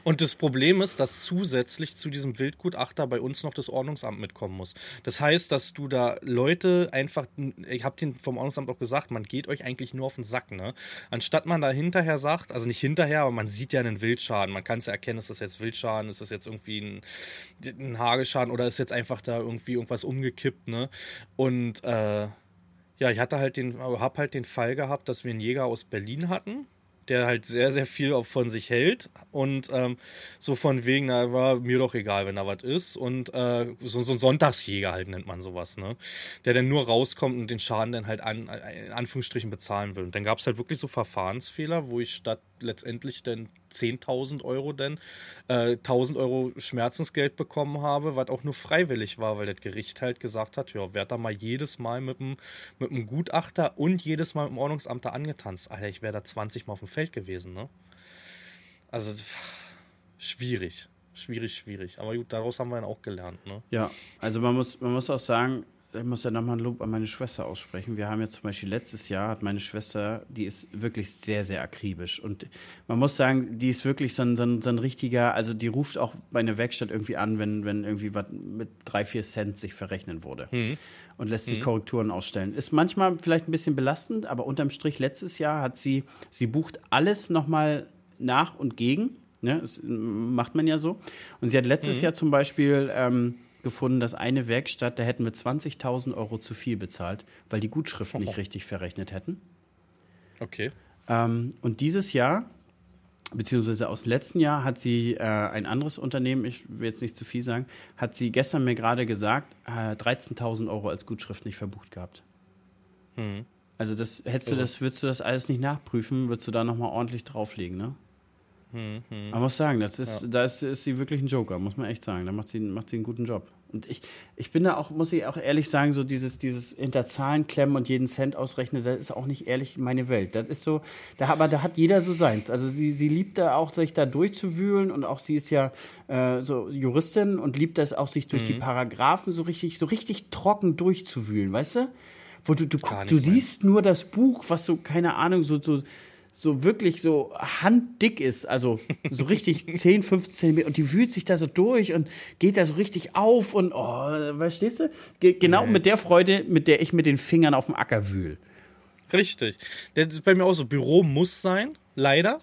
Und das Problem ist, dass zusätzlich zu diesem Wildgutachter bei uns noch das Ordnungsamt mitkommen muss. Das heißt, dass du da Leute einfach, ich habe den vom Ordnungsamt auch gesagt, man geht euch eigentlich nur auf den Sack, ne? Anstatt man da hinterher sagt, also nicht hinterher, aber man sieht ja einen Wildschaden. Man kann es ja erkennen, ist das jetzt Wildschaden, ist das jetzt irgendwie ein, ein Hagelschaden oder ist jetzt einfach da irgendwie irgendwas umgekippt, ne? Und äh, ja, ich hatte halt den, habe halt den Fall gehabt, dass wir einen Jäger aus Berlin hatten, der halt sehr, sehr viel auch von sich hält und ähm, so von wegen, na, war mir doch egal, wenn da was ist und äh, so, so ein Sonntagsjäger halt nennt man sowas, ne? Der dann nur rauskommt und den Schaden dann halt an, in Anführungsstrichen bezahlen will. Und dann gab es halt wirklich so Verfahrensfehler, wo ich statt letztendlich dann 10.000 Euro denn äh, 1.000 Euro Schmerzensgeld bekommen habe, was auch nur freiwillig war, weil das Gericht halt gesagt hat, ja, werd da mal jedes Mal mit dem, mit dem Gutachter und jedes Mal mit dem Ordnungsamt da angetanzt. Alter, ich wäre da 20 Mal auf dem Feld gewesen, ne? Also, schwierig. Schwierig, schwierig. Aber gut, daraus haben wir dann auch gelernt, ne? Ja, also man muss, man muss auch sagen, ich muss ja nochmal ein Lob an meine Schwester aussprechen. Wir haben ja zum Beispiel letztes Jahr, hat meine Schwester, die ist wirklich sehr, sehr akribisch. Und man muss sagen, die ist wirklich so ein, so ein, so ein richtiger, also die ruft auch bei einer Werkstatt irgendwie an, wenn, wenn irgendwie was mit drei, vier Cent sich verrechnen wurde. Mhm. Und lässt sich mhm. Korrekturen ausstellen. Ist manchmal vielleicht ein bisschen belastend, aber unterm Strich letztes Jahr hat sie, sie bucht alles nochmal nach und gegen. Ne? Das macht man ja so. Und sie hat letztes mhm. Jahr zum Beispiel ähm, gefunden, dass eine Werkstatt, da hätten wir 20.000 Euro zu viel bezahlt, weil die Gutschriften oh. nicht richtig verrechnet hätten. Okay. Ähm, und dieses Jahr, beziehungsweise aus letzten Jahr, hat sie äh, ein anderes Unternehmen, ich will jetzt nicht zu viel sagen, hat sie gestern mir gerade gesagt, äh, 13.000 Euro als Gutschrift nicht verbucht gehabt. Mhm. Also das hättest du also das, würdest du das alles nicht nachprüfen, würdest du da nochmal ordentlich drauflegen, ne? Hm, hm. Man muss sagen, das ist, ja. da ist, ist, sie wirklich ein Joker, muss man echt sagen. Da macht sie, macht sie einen guten Job. Und ich, ich bin da auch, muss ich auch ehrlich sagen, so dieses, dieses hinter Zahlen klemmen und jeden Cent ausrechnen, das ist auch nicht ehrlich meine Welt. Das ist so, da, aber da hat jeder so seins. Also sie, sie liebt da auch, sich da durchzuwühlen und auch sie ist ja äh, so Juristin und liebt das auch, sich durch mhm. die Paragraphen so richtig, so richtig trocken durchzuwühlen, weißt du? Wo du, du, du siehst nur das Buch, was so, keine Ahnung, so, so so wirklich so handdick ist, also so richtig 10, 15 Meter und die wühlt sich da so durch und geht da so richtig auf und oh, verstehst du? Ge genau nee. mit der Freude, mit der ich mit den Fingern auf dem Acker wühl. Richtig. Das ist bei mir auch so. Büro muss sein, leider.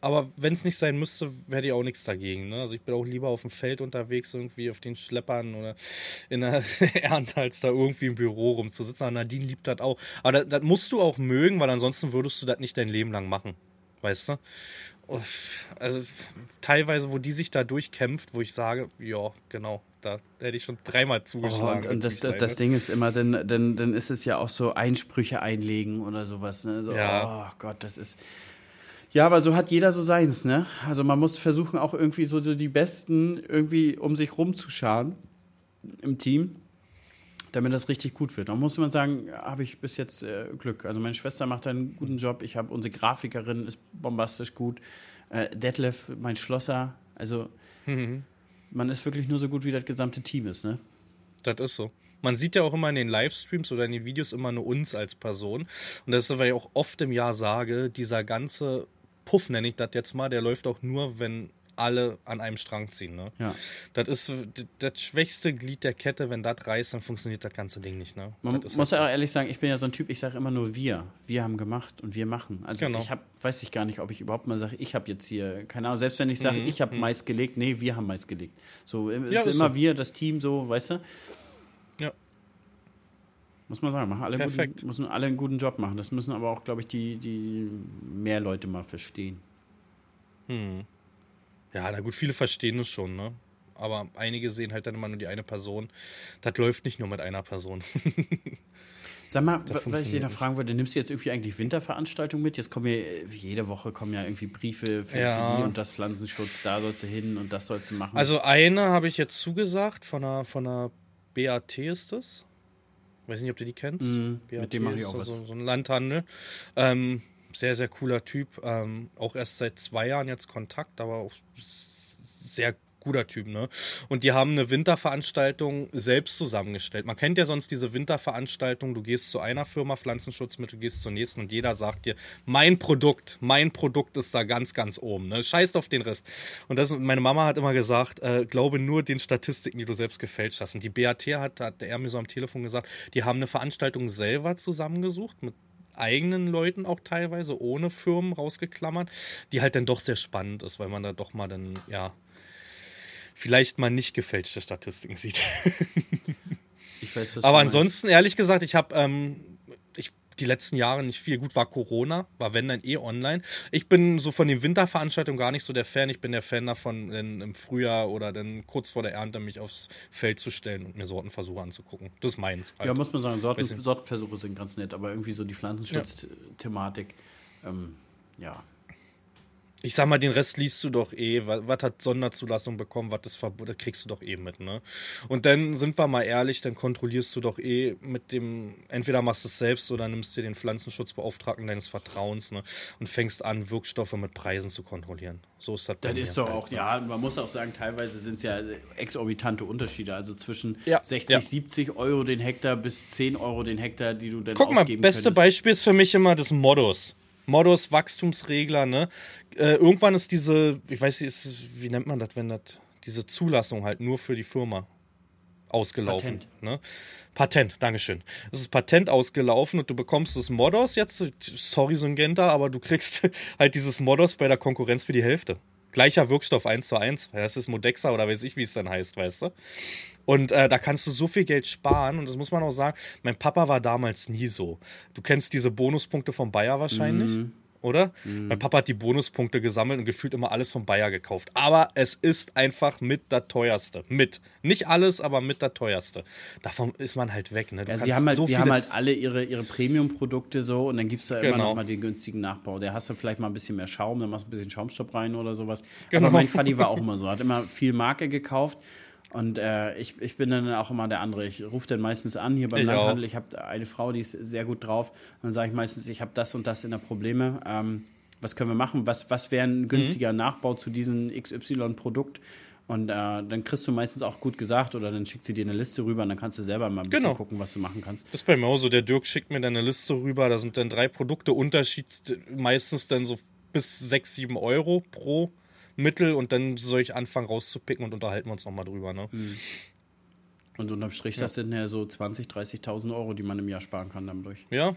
Aber wenn es nicht sein müsste, hätte ich auch nichts dagegen. Ne? Also ich bin auch lieber auf dem Feld unterwegs, irgendwie auf den Schleppern oder in der Ernte, als da irgendwie im Büro rumzusitzen. Aber Nadine liebt das auch. Aber das, das musst du auch mögen, weil ansonsten würdest du das nicht dein Leben lang machen. Weißt du? Also teilweise, wo die sich da durchkämpft, wo ich sage, ja, genau, da hätte ich schon dreimal zugeschlagen. Oh, und, und das, das, das, Ding ist immer, dann, dann, dann ist es ja auch so Einsprüche einlegen oder sowas. Ne? So, ja. Oh Gott, das ist ja, aber so hat jeder so seins, ne? Also man muss versuchen, auch irgendwie so die Besten irgendwie um sich rumzuscharen im Team, damit das richtig gut wird. Da muss man sagen, habe ich bis jetzt äh, Glück. Also meine Schwester macht einen guten Job. Ich habe unsere Grafikerin ist bombastisch gut. Äh, Detlef, mein Schlosser. Also mhm. man ist wirklich nur so gut, wie das gesamte Team ist, ne? Das ist so. Man sieht ja auch immer in den Livestreams oder in den Videos immer nur uns als Person. Und das ist, weil ich auch oft im Jahr sage, dieser ganze Puff nenne ich das jetzt mal, der läuft auch nur, wenn alle an einem Strang ziehen. Ne? Ja. Das ist das schwächste Glied der Kette. Wenn das reißt, dann funktioniert das ganze Ding nicht. Ne? Man muss halt ja auch ehrlich sagen, ich bin ja so ein Typ, ich sage immer nur wir. Wir haben gemacht und wir machen. Also genau. ich hab, weiß ich gar nicht, ob ich überhaupt mal sage, ich habe jetzt hier, keine Ahnung, selbst wenn ich sage, mhm. ich habe mhm. Mais gelegt, nee, wir haben Mais gelegt. So es ja, ist, ist immer so. wir, das Team, so, weißt du? Muss man sagen, machen alle Perfekt. Guten, müssen alle einen guten Job machen. Das müssen aber auch, glaube ich, die, die mehr Leute mal verstehen. Hm. Ja, na gut, viele verstehen es schon, ne? Aber einige sehen halt dann immer nur die eine Person. Das läuft nicht nur mit einer Person. Sag mal, was ich dir noch fragen wollte, nimmst du jetzt irgendwie eigentlich Winterveranstaltungen mit? Jetzt kommen ja, jede Woche kommen ja irgendwie Briefe für, ja. für die und das Pflanzenschutz, da sollst du hin und das sollst du machen. Also eine habe ich jetzt zugesagt, von einer, von einer BAT ist das weiß nicht, ob du die kennst. Mm, mit dem mache ich auch was. So, so ein Landhandel. Ähm, sehr, sehr cooler Typ. Ähm, auch erst seit zwei Jahren jetzt Kontakt, aber auch sehr guter Typ, ne? Und die haben eine Winterveranstaltung selbst zusammengestellt. Man kennt ja sonst diese Winterveranstaltung, du gehst zu einer Firma Pflanzenschutzmittel, gehst zur nächsten und jeder sagt dir, mein Produkt, mein Produkt ist da ganz, ganz oben, ne? Scheißt auf den Rest. Und das, meine Mama hat immer gesagt, äh, glaube nur den Statistiken, die du selbst gefälscht hast. Und die BAT hat, hat er mir so am Telefon gesagt, die haben eine Veranstaltung selber zusammengesucht mit eigenen Leuten auch teilweise ohne Firmen rausgeklammert, die halt dann doch sehr spannend ist, weil man da doch mal dann, ja, vielleicht mal nicht gefälschte Statistiken sieht. ich weiß, was Aber ansonsten, meinst. ehrlich gesagt, ich habe ähm, die letzten Jahre nicht viel. Gut, war Corona, war wenn dann eh online. Ich bin so von den Winterveranstaltungen gar nicht so der Fan. Ich bin der Fan davon, im Frühjahr oder dann kurz vor der Ernte mich aufs Feld zu stellen und mir Sortenversuche anzugucken. Das ist meins. Halt. Ja, muss man sagen, Sorten, Sortenversuche sind ganz nett, aber irgendwie so die Pflanzenschutzthematik, ja. Ähm, ja. Ich sag mal, den Rest liest du doch eh. Was, was hat Sonderzulassung bekommen, was ist verboten, das kriegst du doch eh mit, ne? Und dann sind wir mal ehrlich, dann kontrollierst du doch eh mit dem, entweder machst du es selbst oder nimmst dir den Pflanzenschutzbeauftragten deines Vertrauens, ne? Und fängst an, Wirkstoffe mit Preisen zu kontrollieren. So ist das. Das ist doch auch, ja, man muss auch sagen, teilweise sind es ja exorbitante Unterschiede. Also zwischen Ja, 60, ja. 70 Euro den Hektar bis 10 Euro den Hektar, die du dann Guck mal, beste könntest. Beispiel ist für mich immer das Modus. Modus, Wachstumsregler, ne? Äh, irgendwann ist diese, ich weiß nicht, ist, wie nennt man das, wenn das, diese Zulassung halt nur für die Firma ausgelaufen. Patent. Ne? Patent, Dankeschön. Es ist Patent ausgelaufen und du bekommst das Modus jetzt, sorry Syngenta, aber du kriegst halt dieses Modus bei der Konkurrenz für die Hälfte. Gleicher Wirkstoff 1 zu 1. Das ist Modexa oder weiß ich, wie es dann heißt, weißt du? Und äh, da kannst du so viel Geld sparen. Und das muss man auch sagen, mein Papa war damals nie so. Du kennst diese Bonuspunkte von Bayer wahrscheinlich, oder? Mein Papa hat die Bonuspunkte gesammelt und gefühlt immer alles von Bayer gekauft. Aber es ist einfach mit der teuerste. Mit. Nicht alles, aber mit der teuerste. Davon ist man halt weg. Ne? Ja, sie haben halt, so sie haben halt alle ihre, ihre Premium-Produkte so und dann gibt es da immer Genau. noch mal den günstigen Nachbau. Der hast du vielleicht mal ein bisschen mehr Schaum, dann machst du ein bisschen Schaumstoff rein oder sowas. Genau. Aber mein Vati war auch immer so, hat immer viel Marke gekauft. Und äh, ich, ich bin dann auch immer der andere. Ich rufe dann meistens an hier beim Ich Landhandel. auch. Ich habe eine Frau, die ist sehr gut drauf. dann sage ich meistens, ich habe das und das in der Probleme. Ähm, was können wir machen? Was, was wäre Mhm. ein günstiger Nachbau zu diesem XY-Produkt? Und äh, dann kriegst du meistens auch gut gesagt oder dann schickt sie dir eine Liste rüber und dann kannst du selber mal ein bisschen Genau. gucken, was du machen kannst. Das ist bei mir auch so. Der Dirk schickt mir dann eine Liste rüber. Da sind dann drei Produkte Unterschied, meistens dann so bis 6, 7 Euro pro Mittel. Und dann soll ich anfangen rauszupicken und unterhalten wir uns nochmal drüber. Ne? Und unterm Strich, das sind ja so 20.000, 30.000 Euro, die man im Jahr sparen kann dadurch. Ja,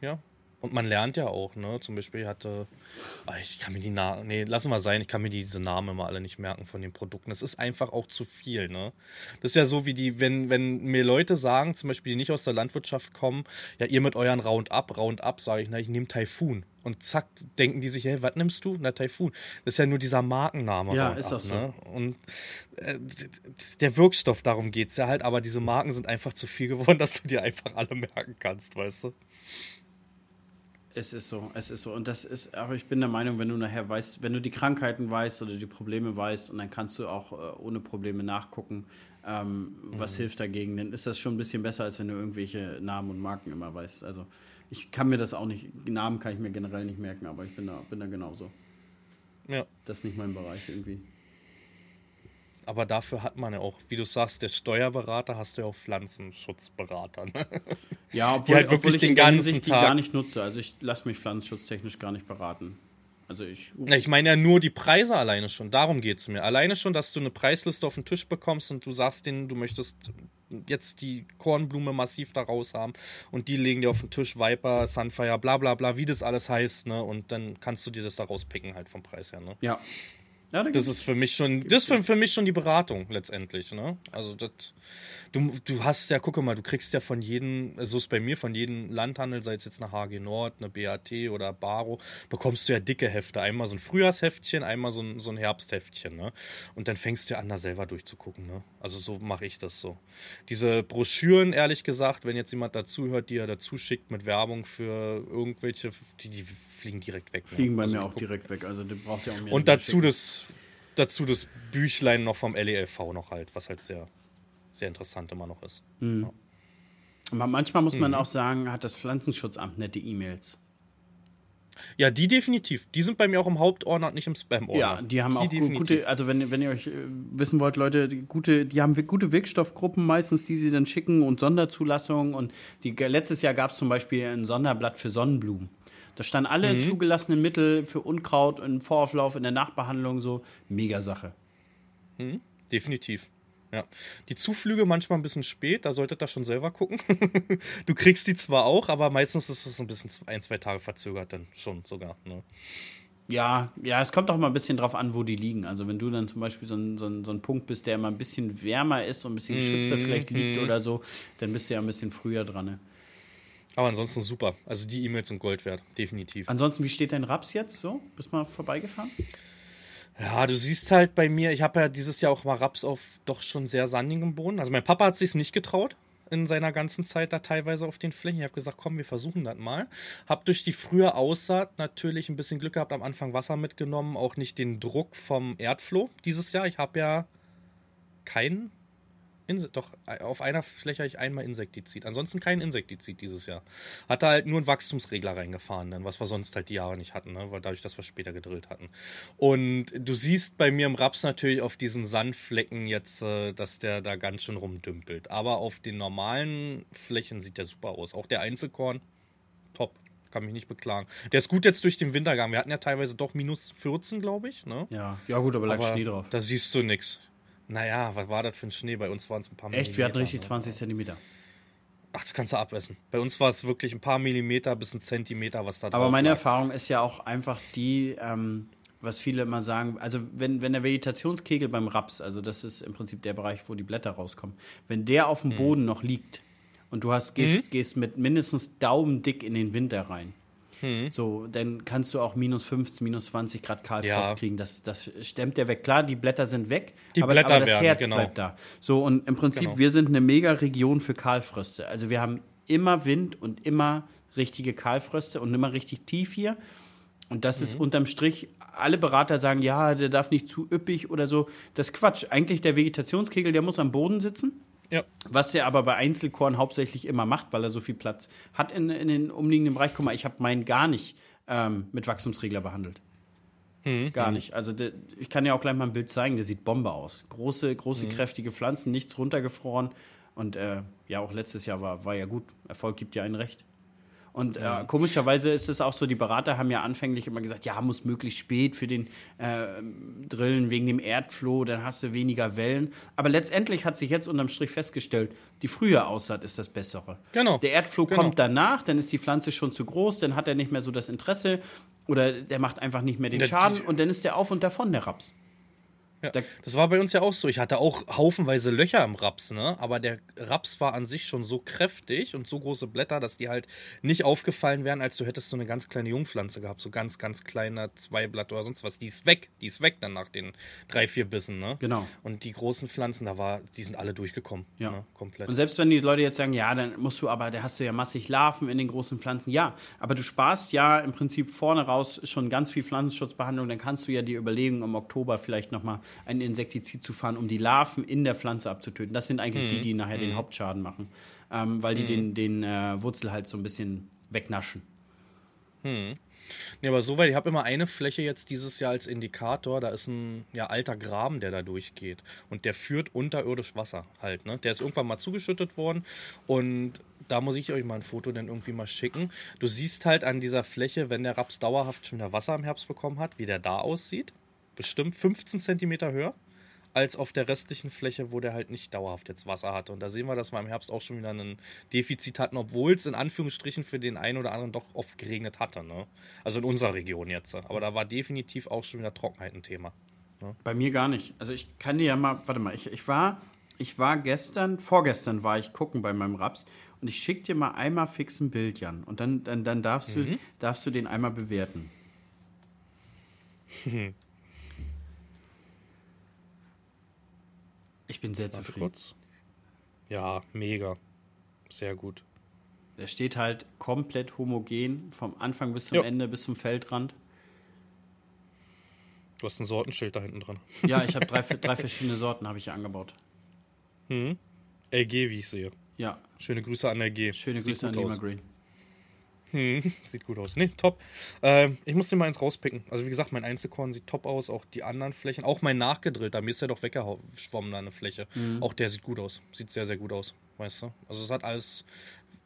ja. Und man lernt ja auch, ne? Zum Beispiel hatte, ah, ich kann mir die Namen, nee, lassen wir sein, ich kann mir diese Namen immer alle nicht merken von den Produkten. Das ist einfach auch zu viel, ne? Das ist ja so wie die, wenn, wenn mir Leute sagen, zum Beispiel, die nicht aus der Landwirtschaft kommen, ja, ihr mit euren Roundup, Roundup, sage ich, na, ich nehme Typhoon. Und zack, denken die sich, hey, was nimmst du? Na, Typhoon. Das ist ja nur dieser Markenname. Ja, Roundup, ist doch so. Ne? Und äh, der Wirkstoff, darum geht es ja halt, aber diese Marken sind einfach zu viel geworden, dass du dir einfach alle merken kannst, weißt du? Es ist so, es ist so. Und das ist, aber ich bin der Meinung, wenn du nachher weißt, wenn du die Krankheiten weißt oder die Probleme weißt und dann kannst du auch äh, ohne Probleme nachgucken, ähm, was hilft dagegen, dann ist das schon ein bisschen besser, als wenn du irgendwelche Namen und Marken immer weißt. Also ich kann mir das auch nicht, Namen kann ich mir generell nicht merken, aber ich bin da, bin da genauso. Ja. Das ist nicht mein Bereich irgendwie. Aber dafür hat man ja auch, wie du sagst, der Steuerberater hast du ja auch Pflanzenschutzberater. Ne? Ja, obwohl, halt obwohl wirklich ich den ganzen Hinsicht die Tag- gar nicht nutze. Also ich lasse mich pflanzenschutztechnisch gar nicht beraten. Also ich Ja, ich meine ja nur die Preise alleine schon. Darum geht es mir. Alleine schon, dass du eine Preisliste auf den Tisch bekommst und du sagst denen, du möchtest jetzt die Kornblume massiv da raus haben und die legen dir auf den Tisch Viper, Sunfire, bla bla bla, wie das alles heißt, ne? Und dann kannst du dir das da rauspicken halt vom Preis her, ne? ja. Ja, da Das ist für mich schon, das ist für, für mich schon die Beratung letztendlich, ne? Also das, du, du hast ja, gucke mal, du kriegst ja von jedem, also so ist bei mir, von jedem Landhandel, sei es jetzt eine HG Nord, eine BAT oder Baro, bekommst du ja dicke Hefte. Einmal so ein Frühjahrsheftchen, einmal so ein, so ein Herbstheftchen, ne? Und dann fängst du ja an, da selber durchzugucken, ne? Also so mache ich das so. Diese Broschüren, ehrlich gesagt, wenn jetzt jemand dazuhört, die er dazu schickt mit Werbung für irgendwelche, die, die fliegen direkt weg. ne? fliegen bei Also mir auch gucken- direkt weg. Also du brauchst ja auch mehr. und dazu das, dazu das Büchlein noch vom LELV noch halt, was halt sehr, sehr interessant immer noch ist. Aber manchmal muss Mhm. man auch sagen, hat das Pflanzenschutzamt nette E-Mails. Ja, die definitiv. Die sind bei mir auch im Hauptordner und nicht im Spam-Ordner. Ja, die haben auch gu- definitiv. gute, also wenn, wenn ihr euch äh, wissen wollt, Leute, die, gute, die haben gute Wirkstoffgruppen meistens, die sie dann schicken und Sonderzulassungen. Und die, letztes Jahr gab es zum Beispiel ein Sonderblatt für Sonnenblumen. Da standen alle Mhm. zugelassenen Mittel für Unkraut im Vorauflauf, in der Nachbehandlung so. Mega Sache. Definitiv. Ja. Die Zuflüge manchmal ein bisschen spät, da solltet ihr schon selber gucken. du kriegst die zwar auch, aber meistens ist es ein bisschen ein, zwei Tage verzögert dann schon sogar. Ne? Ja, ja, es kommt auch mal ein bisschen drauf an, wo die liegen. Also wenn du dann zum Beispiel so ein, so ein, so ein Punkt bist, der immer ein bisschen wärmer ist und ein bisschen geschützter Mhm, vielleicht liegt oder so, dann bist du ja ein bisschen früher dran. Ne? Aber ansonsten super. Also die E-Mails sind Gold wert, definitiv. Ansonsten, wie steht dein Raps jetzt so? Bist mal vorbeigefahren? Ja, du siehst halt bei mir, ich habe ja dieses Jahr auch mal Raps auf doch schon sehr sandigem Boden. Also mein Papa hat sich nicht getraut. in seiner ganzen Zeit da teilweise auf den Flächen. Ich habe gesagt, komm, wir versuchen das mal. Hab durch die frühe Aussaat natürlich ein bisschen Glück gehabt, am Anfang Wasser mitgenommen, auch nicht den Druck vom Erdfloh dieses Jahr. Ich habe ja keinen Inse doch, auf einer Fläche habe ich einmal Insektizid. Ansonsten kein Insektizid dieses Jahr. Hatte halt nur einen Wachstumsregler reingefahren, dann, was wir sonst halt die Jahre nicht hatten, ne? weil dadurch, dass wir später gedrillt hatten. Und du siehst bei mir im Raps natürlich auf diesen Sandflecken jetzt, äh, dass der da ganz schön rumdümpelt. Aber auf den normalen Flächen sieht der super aus. Auch der Einzelkorn, top. Kann mich nicht beklagen. Der ist gut jetzt durch den Winter gegangen. Wir hatten ja teilweise doch minus 14, glaube ich. Ne? Ja, ja gut, aber lag Schnee drauf. Da siehst du nichts. Naja, was war das für ein Schnee? Bei uns waren es ein paar Echt, wir hatten Millimeter, richtig ne? 20 Zentimeter. Ach, das kannst du abessen. Bei uns war es wirklich ein paar Millimeter bis ein Zentimeter, was da drauf Aber meine lag. Erfahrung ist ja auch einfach die, ähm, was viele immer sagen, also wenn, wenn der Vegetationskegel beim Raps, also das ist im Prinzip der Bereich, wo die Blätter rauskommen, wenn der auf Mhm. dem Boden noch liegt und du hast, gehst, gehst mit mindestens daumendick in den Winter rein, so, dann kannst du auch minus 15, minus 20 Grad Kahlfrost Ja. kriegen. Das, das stemmt der weg. Klar, die Blätter sind weg, Die aber, Blätter aber das werden, Herz genau. bleibt da. So, und im Prinzip, Genau. wir sind eine mega Region für Kahlfröste. Also wir haben immer Wind und immer richtige Kahlfröste und immer richtig tief hier. Und das Mhm. ist unterm Strich, alle Berater sagen, ja, der darf nicht zu üppig oder so. Das ist Quatsch. Eigentlich der Vegetationskegel, der muss am Boden sitzen. Ja. Was er aber bei Einzelkorn hauptsächlich immer macht, weil er so viel Platz hat in, in den umliegenden Bereich. Guck mal, ich habe meinen gar nicht ähm, mit Wachstumsregler behandelt. Gar nicht. Also der, ich kann ja auch gleich mal ein Bild zeigen, der sieht Bombe aus. Große, große, kräftige Pflanzen, nichts runtergefroren. Und äh, ja, auch letztes Jahr war, war ja gut. Erfolg gibt ja ein Recht. Und äh, komischerweise ist es auch so, die Berater haben ja anfänglich immer gesagt, ja, muss möglichst spät für den äh, Drillen wegen dem Erdfloh, dann hast du weniger Wellen. Aber letztendlich hat sich jetzt unterm Strich festgestellt, die frühe Aussaat ist das Bessere. Genau. Der Erdfloh Genau. kommt danach, dann ist die Pflanze schon zu groß, dann hat er nicht mehr so das Interesse oder der macht einfach nicht mehr den Der- Schaden und dann ist der auf und davon, der Raps. Ja. Da- Das war bei uns ja auch so. Ich hatte auch haufenweise Löcher im Raps, ne? Aber der Raps war an sich schon so kräftig und so große Blätter, dass die halt nicht aufgefallen wären, als du hättest so eine ganz kleine Jungpflanze gehabt. So ganz, ganz kleiner Zweiblatt oder sonst was. Die ist weg. Die ist weg dann nach den drei, vier Bissen, ne? Genau. Und die großen Pflanzen, da war, die sind alle durchgekommen. Ja. Ne? Komplett. Und selbst wenn die Leute jetzt sagen, ja, dann musst du aber, da hast du ja massig Larven in den großen Pflanzen. Ja, aber du sparst ja im Prinzip vorne raus schon ganz viel Pflanzenschutzbehandlung. Dann kannst du ja dir überlegen, im Oktober vielleicht nochmal ein Insektizid zu fahren, um die Larven in der Pflanze abzutöten. Das sind eigentlich die, die nachher den Hauptschaden machen, ähm, weil die den, den äh, Wurzelhals so ein bisschen wegnaschen. Nee, aber soweit, ich habe immer eine Fläche jetzt dieses Jahr als Indikator. Da ist ein ja, alter Graben, der da durchgeht. Und der führt unterirdisch Wasser halt. Ne? Der ist irgendwann mal zugeschüttet worden. Und da muss ich euch mal ein Foto dann irgendwie mal schicken. Du siehst halt an dieser Fläche, wenn der Raps dauerhaft schon wieder Wasser im Herbst bekommen hat, wie der da aussieht. Bestimmt 15 Zentimeter höher als auf der restlichen Fläche, wo der halt nicht dauerhaft jetzt Wasser hatte. Und da sehen wir, dass wir im Herbst auch schon wieder ein Defizit hatten, obwohl es in Anführungsstrichen für den einen oder anderen doch oft geregnet hatte. Ne? Also in unserer Region jetzt. Aber da war definitiv auch schon wieder Trockenheit ein Thema. Bei mir gar nicht. Also ich kann dir ja mal, warte mal, ich, ich war, ich war gestern, vorgestern war ich gucken bei meinem Raps und ich schick dir mal einmal fix ein Bild, Jan. Und dann, dann, dann darfst, du, darfst du den einmal bewerten. Ich bin sehr Warte zufrieden. kurz. Ja, mega. Sehr gut. Der steht halt komplett homogen, vom Anfang bis zum Jo. Ende, bis zum Feldrand. Du hast ein Sortenschild da hinten dran. Ja, ich habe drei, drei verschiedene Sorten habe ich hier angebaut. LG, wie ich sehe. Ja, Schöne Grüße an LG. schöne Sieht Grüße an Lima aus. Green. Sieht gut aus. Nee, top. Ähm, ich muss dir mal eins rauspicken. Also wie gesagt, mein Einzelkorn sieht top aus, auch die anderen Flächen. Auch mein nachgedrillter, mir ist der doch weggeschwommen da eine Fläche. Mhm. Auch der sieht gut aus. Sieht sehr, sehr gut aus. Weißt du? Also es hat alles,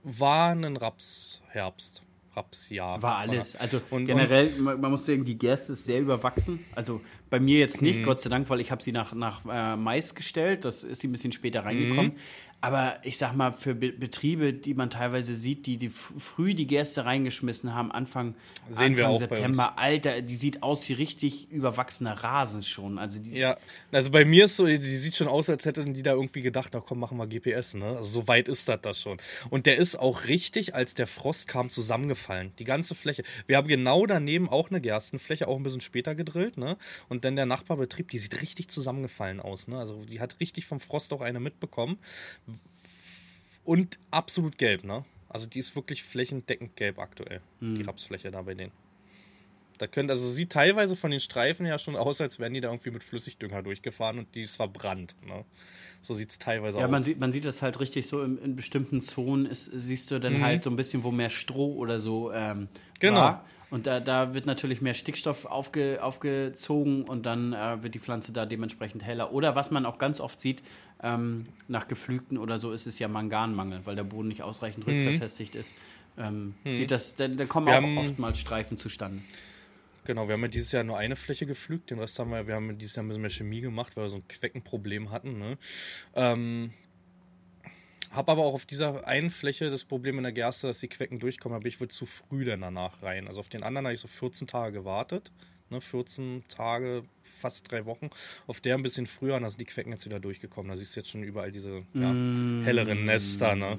war ein Rapsherbst. Rapsjahr. War alles. Also Und- generell, man, man muss sagen, die Gerste ist sehr überwachsen. Also bei mir jetzt nicht, Gott sei Dank, weil ich habe sie nach, nach äh, Mais gestellt. Das ist sie ein bisschen später reingekommen. Aber ich sag mal, für Be Betriebe, die man teilweise sieht, die, die früh die Gerste reingeschmissen haben, Anfang, Sehen Anfang September, Alter, die sieht aus wie richtig überwachsener Rasen schon. Also die, Ja, also bei mir ist so, sie sieht schon aus, als hätten die da irgendwie gedacht, na komm, machen wir GPS, ne? Also so weit ist das da schon. Und der ist auch richtig, als der Frost kam, zusammengefallen. Die ganze Fläche. Wir haben genau daneben auch eine Gerstenfläche, auch ein bisschen später gedrillt, ne? Und dann der Nachbarbetrieb, die sieht richtig zusammengefallen aus, ne? Also die hat richtig vom Frost auch eine mitbekommen. Und absolut gelb, ne? Also die ist wirklich flächendeckend gelb aktuell, mhm. die Rapsfläche da bei denen. Da könnte, also sieht teilweise von den Streifen ja schon aus, als wären die da irgendwie mit Flüssigdünger durchgefahren und die ist verbrannt. Ne? So sieht es teilweise ja, aus. Ja, man sieht, man sieht das halt richtig so in, in bestimmten Zonen ist, siehst du dann mhm. halt so ein bisschen, wo mehr Stroh oder so ähm, genau. War. Und da, da wird natürlich mehr Stickstoff aufge, aufgezogen und dann äh, wird die Pflanze da dementsprechend heller. Oder was man auch ganz oft sieht, ähm, nach Geflügten oder so, ist es ja Manganmangel, weil der Boden nicht ausreichend mhm. rückverfestigt ist. Ähm, mhm. sieht das, dann, dann kommen Wir auch oftmals Streifen zustande. Genau, wir haben ja dieses Jahr nur eine Fläche gepflügt, den Rest haben wir, wir haben dieses Jahr ein bisschen mehr Chemie gemacht, weil wir so ein Queckenproblem hatten. Ne? Ähm, hab aber auch auf dieser einen Fläche das Problem in der Gerste, dass die Quecken durchkommen, aber ich würde zu früh dann danach rein. Also auf den anderen habe ich so 14 Tage gewartet. Ne, 14 Tage, fast drei Wochen. Auf der ein bisschen früher, und da sind die Quecken jetzt wieder durchgekommen. Da siehst du jetzt schon überall diese ja, mm. helleren Nester. Ne?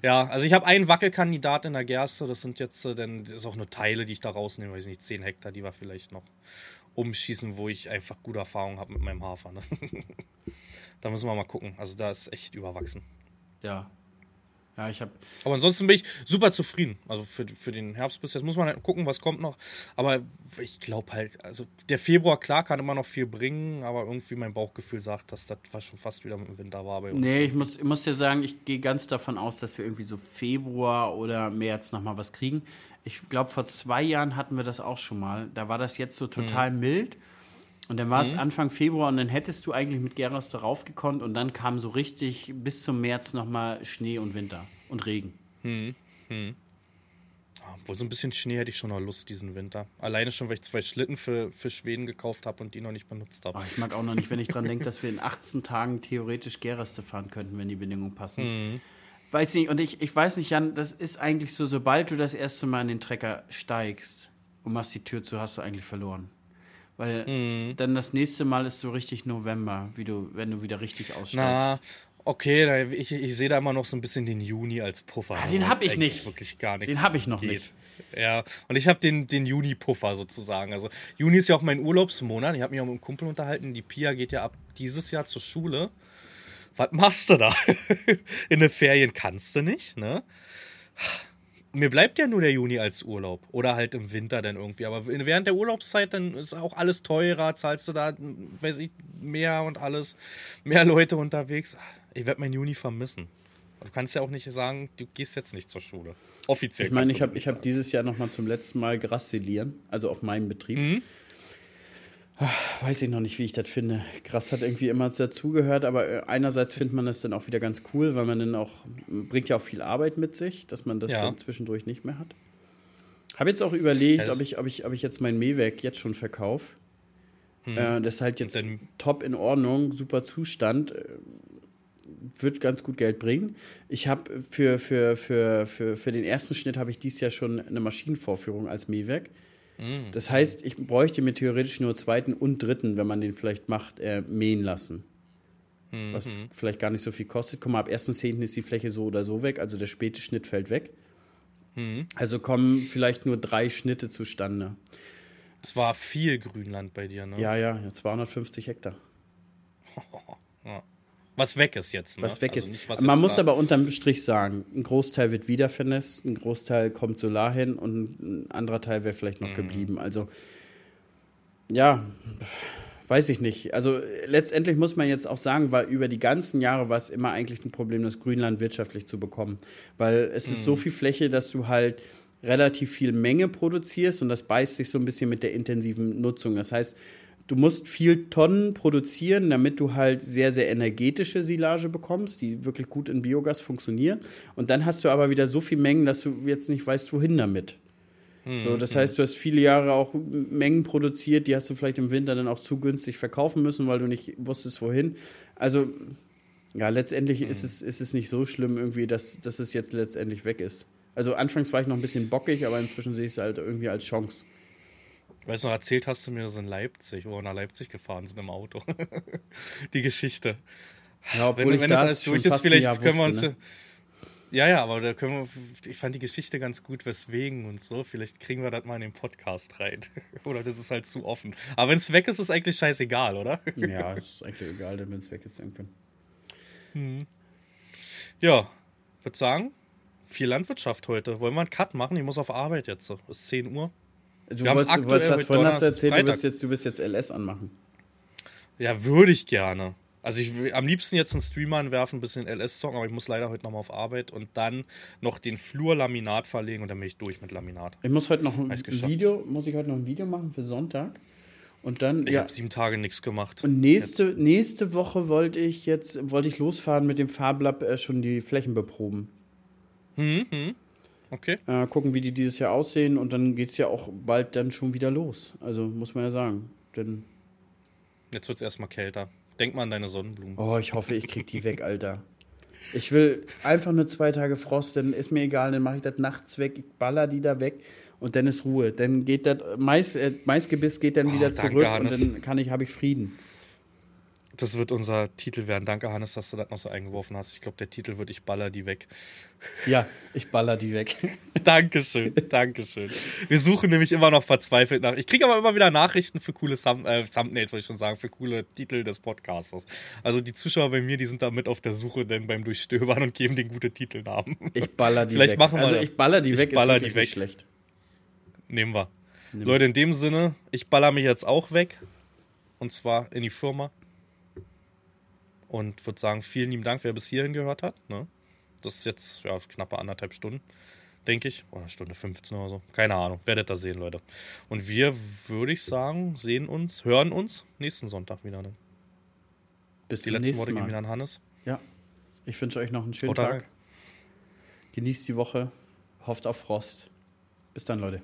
Ja, also ich habe einen Wackelkandidat in der Gerste. Das sind jetzt, äh, denn das ist auch nur Teile, die ich da rausnehme, weiß nicht, 10 Hektar, die wir vielleicht noch umschießen, wo ich einfach gute Erfahrung habe mit meinem Hafer. Ne? da müssen wir mal gucken. Also da ist echt überwachsen. Ja, ja, ich habe. Aber ansonsten bin ich super zufrieden. Also für, für den Herbst bis jetzt muss man halt gucken, was kommt noch. Aber ich glaube halt, also der Februar, klar, kann immer noch viel bringen, aber irgendwie mein Bauchgefühl sagt, dass das schon fast wieder im Winter war bei uns. Nee, ich muss, ich muss dir sagen, ich gehe ganz davon aus, dass wir irgendwie so Februar oder März nochmal was kriegen. Ich glaube, vor zwei Jahren hatten wir das auch schon mal. Da war das jetzt so total mhm. mild. Und dann war es mhm. Anfang Februar und dann hättest du eigentlich mit Geras darauf gekonnt und dann kam so richtig bis zum März nochmal Schnee und Winter und Regen. Mhm. Mhm. Obwohl so ein bisschen Schnee hätte ich schon noch Lust diesen Winter. Alleine schon, weil ich zwei Schlitten für, für Schweden gekauft habe und die noch nicht benutzt habe. Oh, ich mag auch noch nicht, wenn ich dran denke, dass wir in 18 Tagen theoretisch Geraste fahren könnten, wenn die Bedingungen passen. Mhm. Weiß nicht, und ich, ich weiß nicht, Jan, das ist eigentlich so, sobald du das erste Mal in den Trecker steigst und machst die Tür zu, hast du eigentlich verloren. Weil mhm. dann das nächste Mal ist so richtig November, wie du, wenn du wieder richtig aussteigst. Na, okay, ich, ich sehe da immer noch so ein bisschen den Juni als Puffer. Ah, den habe ich nicht. Wirklich gar nichts. Den habe ich noch geht. nicht. Ja, und ich habe den, den Juni-Puffer sozusagen. Also Juni ist ja auch mein Urlaubsmonat. Ich habe mich auch mit einem Kumpel unterhalten. Die Pia geht ja ab dieses Jahr zur Schule. Was machst du da? In den Ferien kannst du nicht, ne? Mir bleibt ja nur der Juni als Urlaub. Oder halt im Winter dann irgendwie. Aber während der Urlaubszeit, dann ist auch alles teurer, zahlst du da, weiß ich, mehr und alles. Mehr Leute unterwegs. Ich werde mein Juni vermissen. Du kannst ja auch nicht sagen, du gehst jetzt nicht zur Schule. Offiziell. Ich meine, ich habe hab dieses Jahr nochmal zum letzten Mal grassilieren, also auf meinem Betrieb. Mhm. Weiß ich noch nicht, wie ich das finde. Krass hat irgendwie immer dazugehört, aber äh, einerseits findet man das dann auch wieder ganz cool, weil man dann auch, bringt ja auch viel Arbeit mit sich, dass man das ja. dann zwischendurch nicht mehr hat. Habe jetzt auch überlegt, ob ich, ob, ich, ob ich jetzt mein Mähwerk jetzt schon verkaufe. Hm. Äh, das ist halt jetzt top in Ordnung, super Zustand. Äh, wird ganz gut Geld bringen. Ich habe für, für, für, für, für den ersten Schnitt habe ich dieses Jahr schon eine Maschinenvorführung als Mähwerk. Mhm. Das heißt, ich bräuchte mir theoretisch nur zweiten und dritten, wenn man den vielleicht macht, äh, mähen lassen. Mhm. Was vielleicht gar nicht so viel kostet. Guck mal, ab 1.10. ist die Fläche so oder so weg, also der späte Schnitt fällt weg. Mhm. Also kommen vielleicht nur drei Schnitte zustande. Es war viel Grünland bei dir, ne? Ja, ja, 250 Hektar. ja. Was weg ist jetzt. Ne? Was weg also ist. Nicht, Man muss aber unterm Strich sagen, ein Großteil wird wieder vernässt, ein Großteil kommt Solar hin und ein anderer Teil wäre vielleicht noch mhm. geblieben. Also, ja, weiß ich nicht. Also, letztendlich muss man jetzt auch sagen, weil über die ganzen Jahre war es immer eigentlich ein Problem, das Grünland wirtschaftlich zu bekommen. Weil es mhm. ist so mhm. viel Fläche, dass du halt relativ viel Menge produzierst und das beißt sich so ein bisschen mit der intensiven Nutzung. Das heißt, du musst viel Tonnen produzieren, damit du halt sehr, sehr energetische Silage bekommst, die wirklich gut in Biogas funktionieren. Und dann hast du aber wieder so viel Mengen, dass du jetzt nicht weißt, wohin damit. Mhm. So, das heißt, du hast viele Jahre auch Mengen produziert, die hast du vielleicht im Winter dann auch zu günstig verkaufen müssen, weil du nicht wusstest, wohin. Also, ja, letztendlich mhm. ist, es, ist es nicht so schlimm irgendwie, dass, dass es jetzt letztendlich weg ist. Also anfangs war ich noch ein bisschen bockig, aber inzwischen sehe ich es halt irgendwie als Chance. Weißt du noch, erzählt hast du mir das in Leipzig, wo wir nach Leipzig gefahren sind im Auto. die Geschichte. Ja, obwohl wenn, ich wenn das, das alles durch ist, vielleicht können wir uns. Ne? Ja, ja, aber da können wir. Ich fand die Geschichte ganz gut, weswegen und so. Vielleicht kriegen wir das mal in den Podcast rein. oder das ist halt zu offen. Aber wenn es weg ist, ist eigentlich scheißegal, oder? ja, ist eigentlich egal, wenn es weg ist irgendwann. Hm. Ja, würde sagen, viel Landwirtschaft heute. Wollen wir einen Cut machen? Ich muss auf Arbeit jetzt. Es ist 10 Uhr. Du wolltest, du wolltest das vorhin hast du erzählt, du bist, jetzt, du bist jetzt LS anmachen. Ja, würde ich gerne. Also ich will am liebsten jetzt einen Streamer anwerfen, ein bisschen LS-Song, aber ich muss leider heute nochmal auf Arbeit und dann noch den Flur Laminat verlegen und dann bin ich durch mit Laminat. Ich muss heute noch ein. Video, muss ich heute noch ein Video machen für Sonntag. Und dann, Ich ja. habe sieben Tage nichts gemacht. Und nächste, nächste Woche wollte ich jetzt, wollte ich losfahren mit dem Farblab äh, schon die Flächen beproben. Okay. Äh, gucken, wie die dieses Jahr aussehen und dann geht es ja auch bald dann schon wieder los. Also muss man ja sagen. Denn, Jetzt wird es erstmal kälter. Denk mal an deine Sonnenblumen. oh, ich hoffe, ich krieg die weg, Alter. Ich will einfach nur zwei Tage Frost, dann ist mir egal, dann mache ich das nachts weg, ich baller die da weg und dann ist Ruhe. Dann geht das Mais, äh, Maisgebiss geht dann Oh, wieder danke, zurück Hannes. und dann kann ich, habe ich Frieden. Das wird unser Titel werden. Danke, Hannes, dass du das noch so eingeworfen hast. Ich glaube, der Titel wird Ich baller die weg. Ja, ich baller die weg. Dankeschön, Dankeschön. Wir suchen nämlich immer noch verzweifelt nach. Ich kriege aber immer wieder Nachrichten für coole Thumb äh, Thumbnails, wollte ich schon sagen, für coole Titel des Podcasters. Also die Zuschauer bei mir, die sind da mit auf der Suche denn beim Durchstöbern und geben den gute Titelnamen. Ich baller die Vielleicht weg. machen wir also ich baller die Ich weg, baller ist die weg. nicht schlecht. Nehmen wir. Leute, in dem Sinne, ich baller mich jetzt auch weg. Und zwar in die Firma. Und würde sagen, vielen lieben Dank, wer bis hierhin gehört hat. Ne? Das ist jetzt ja, knappe anderthalb Stunden, denke ich. Oder Stunde 15 oder so. Keine Ahnung. Werdet da sehen, Leute. Und wir, würde ich sagen, sehen uns, hören uns nächsten Sonntag wieder. Ne? Bis Die letzten nächsten Worte gehen wieder an Hannes. Ja. Ich wünsche euch noch einen schönen rein. Tag. Genießt die Woche. Hofft auf Frost. Bis dann, Leute.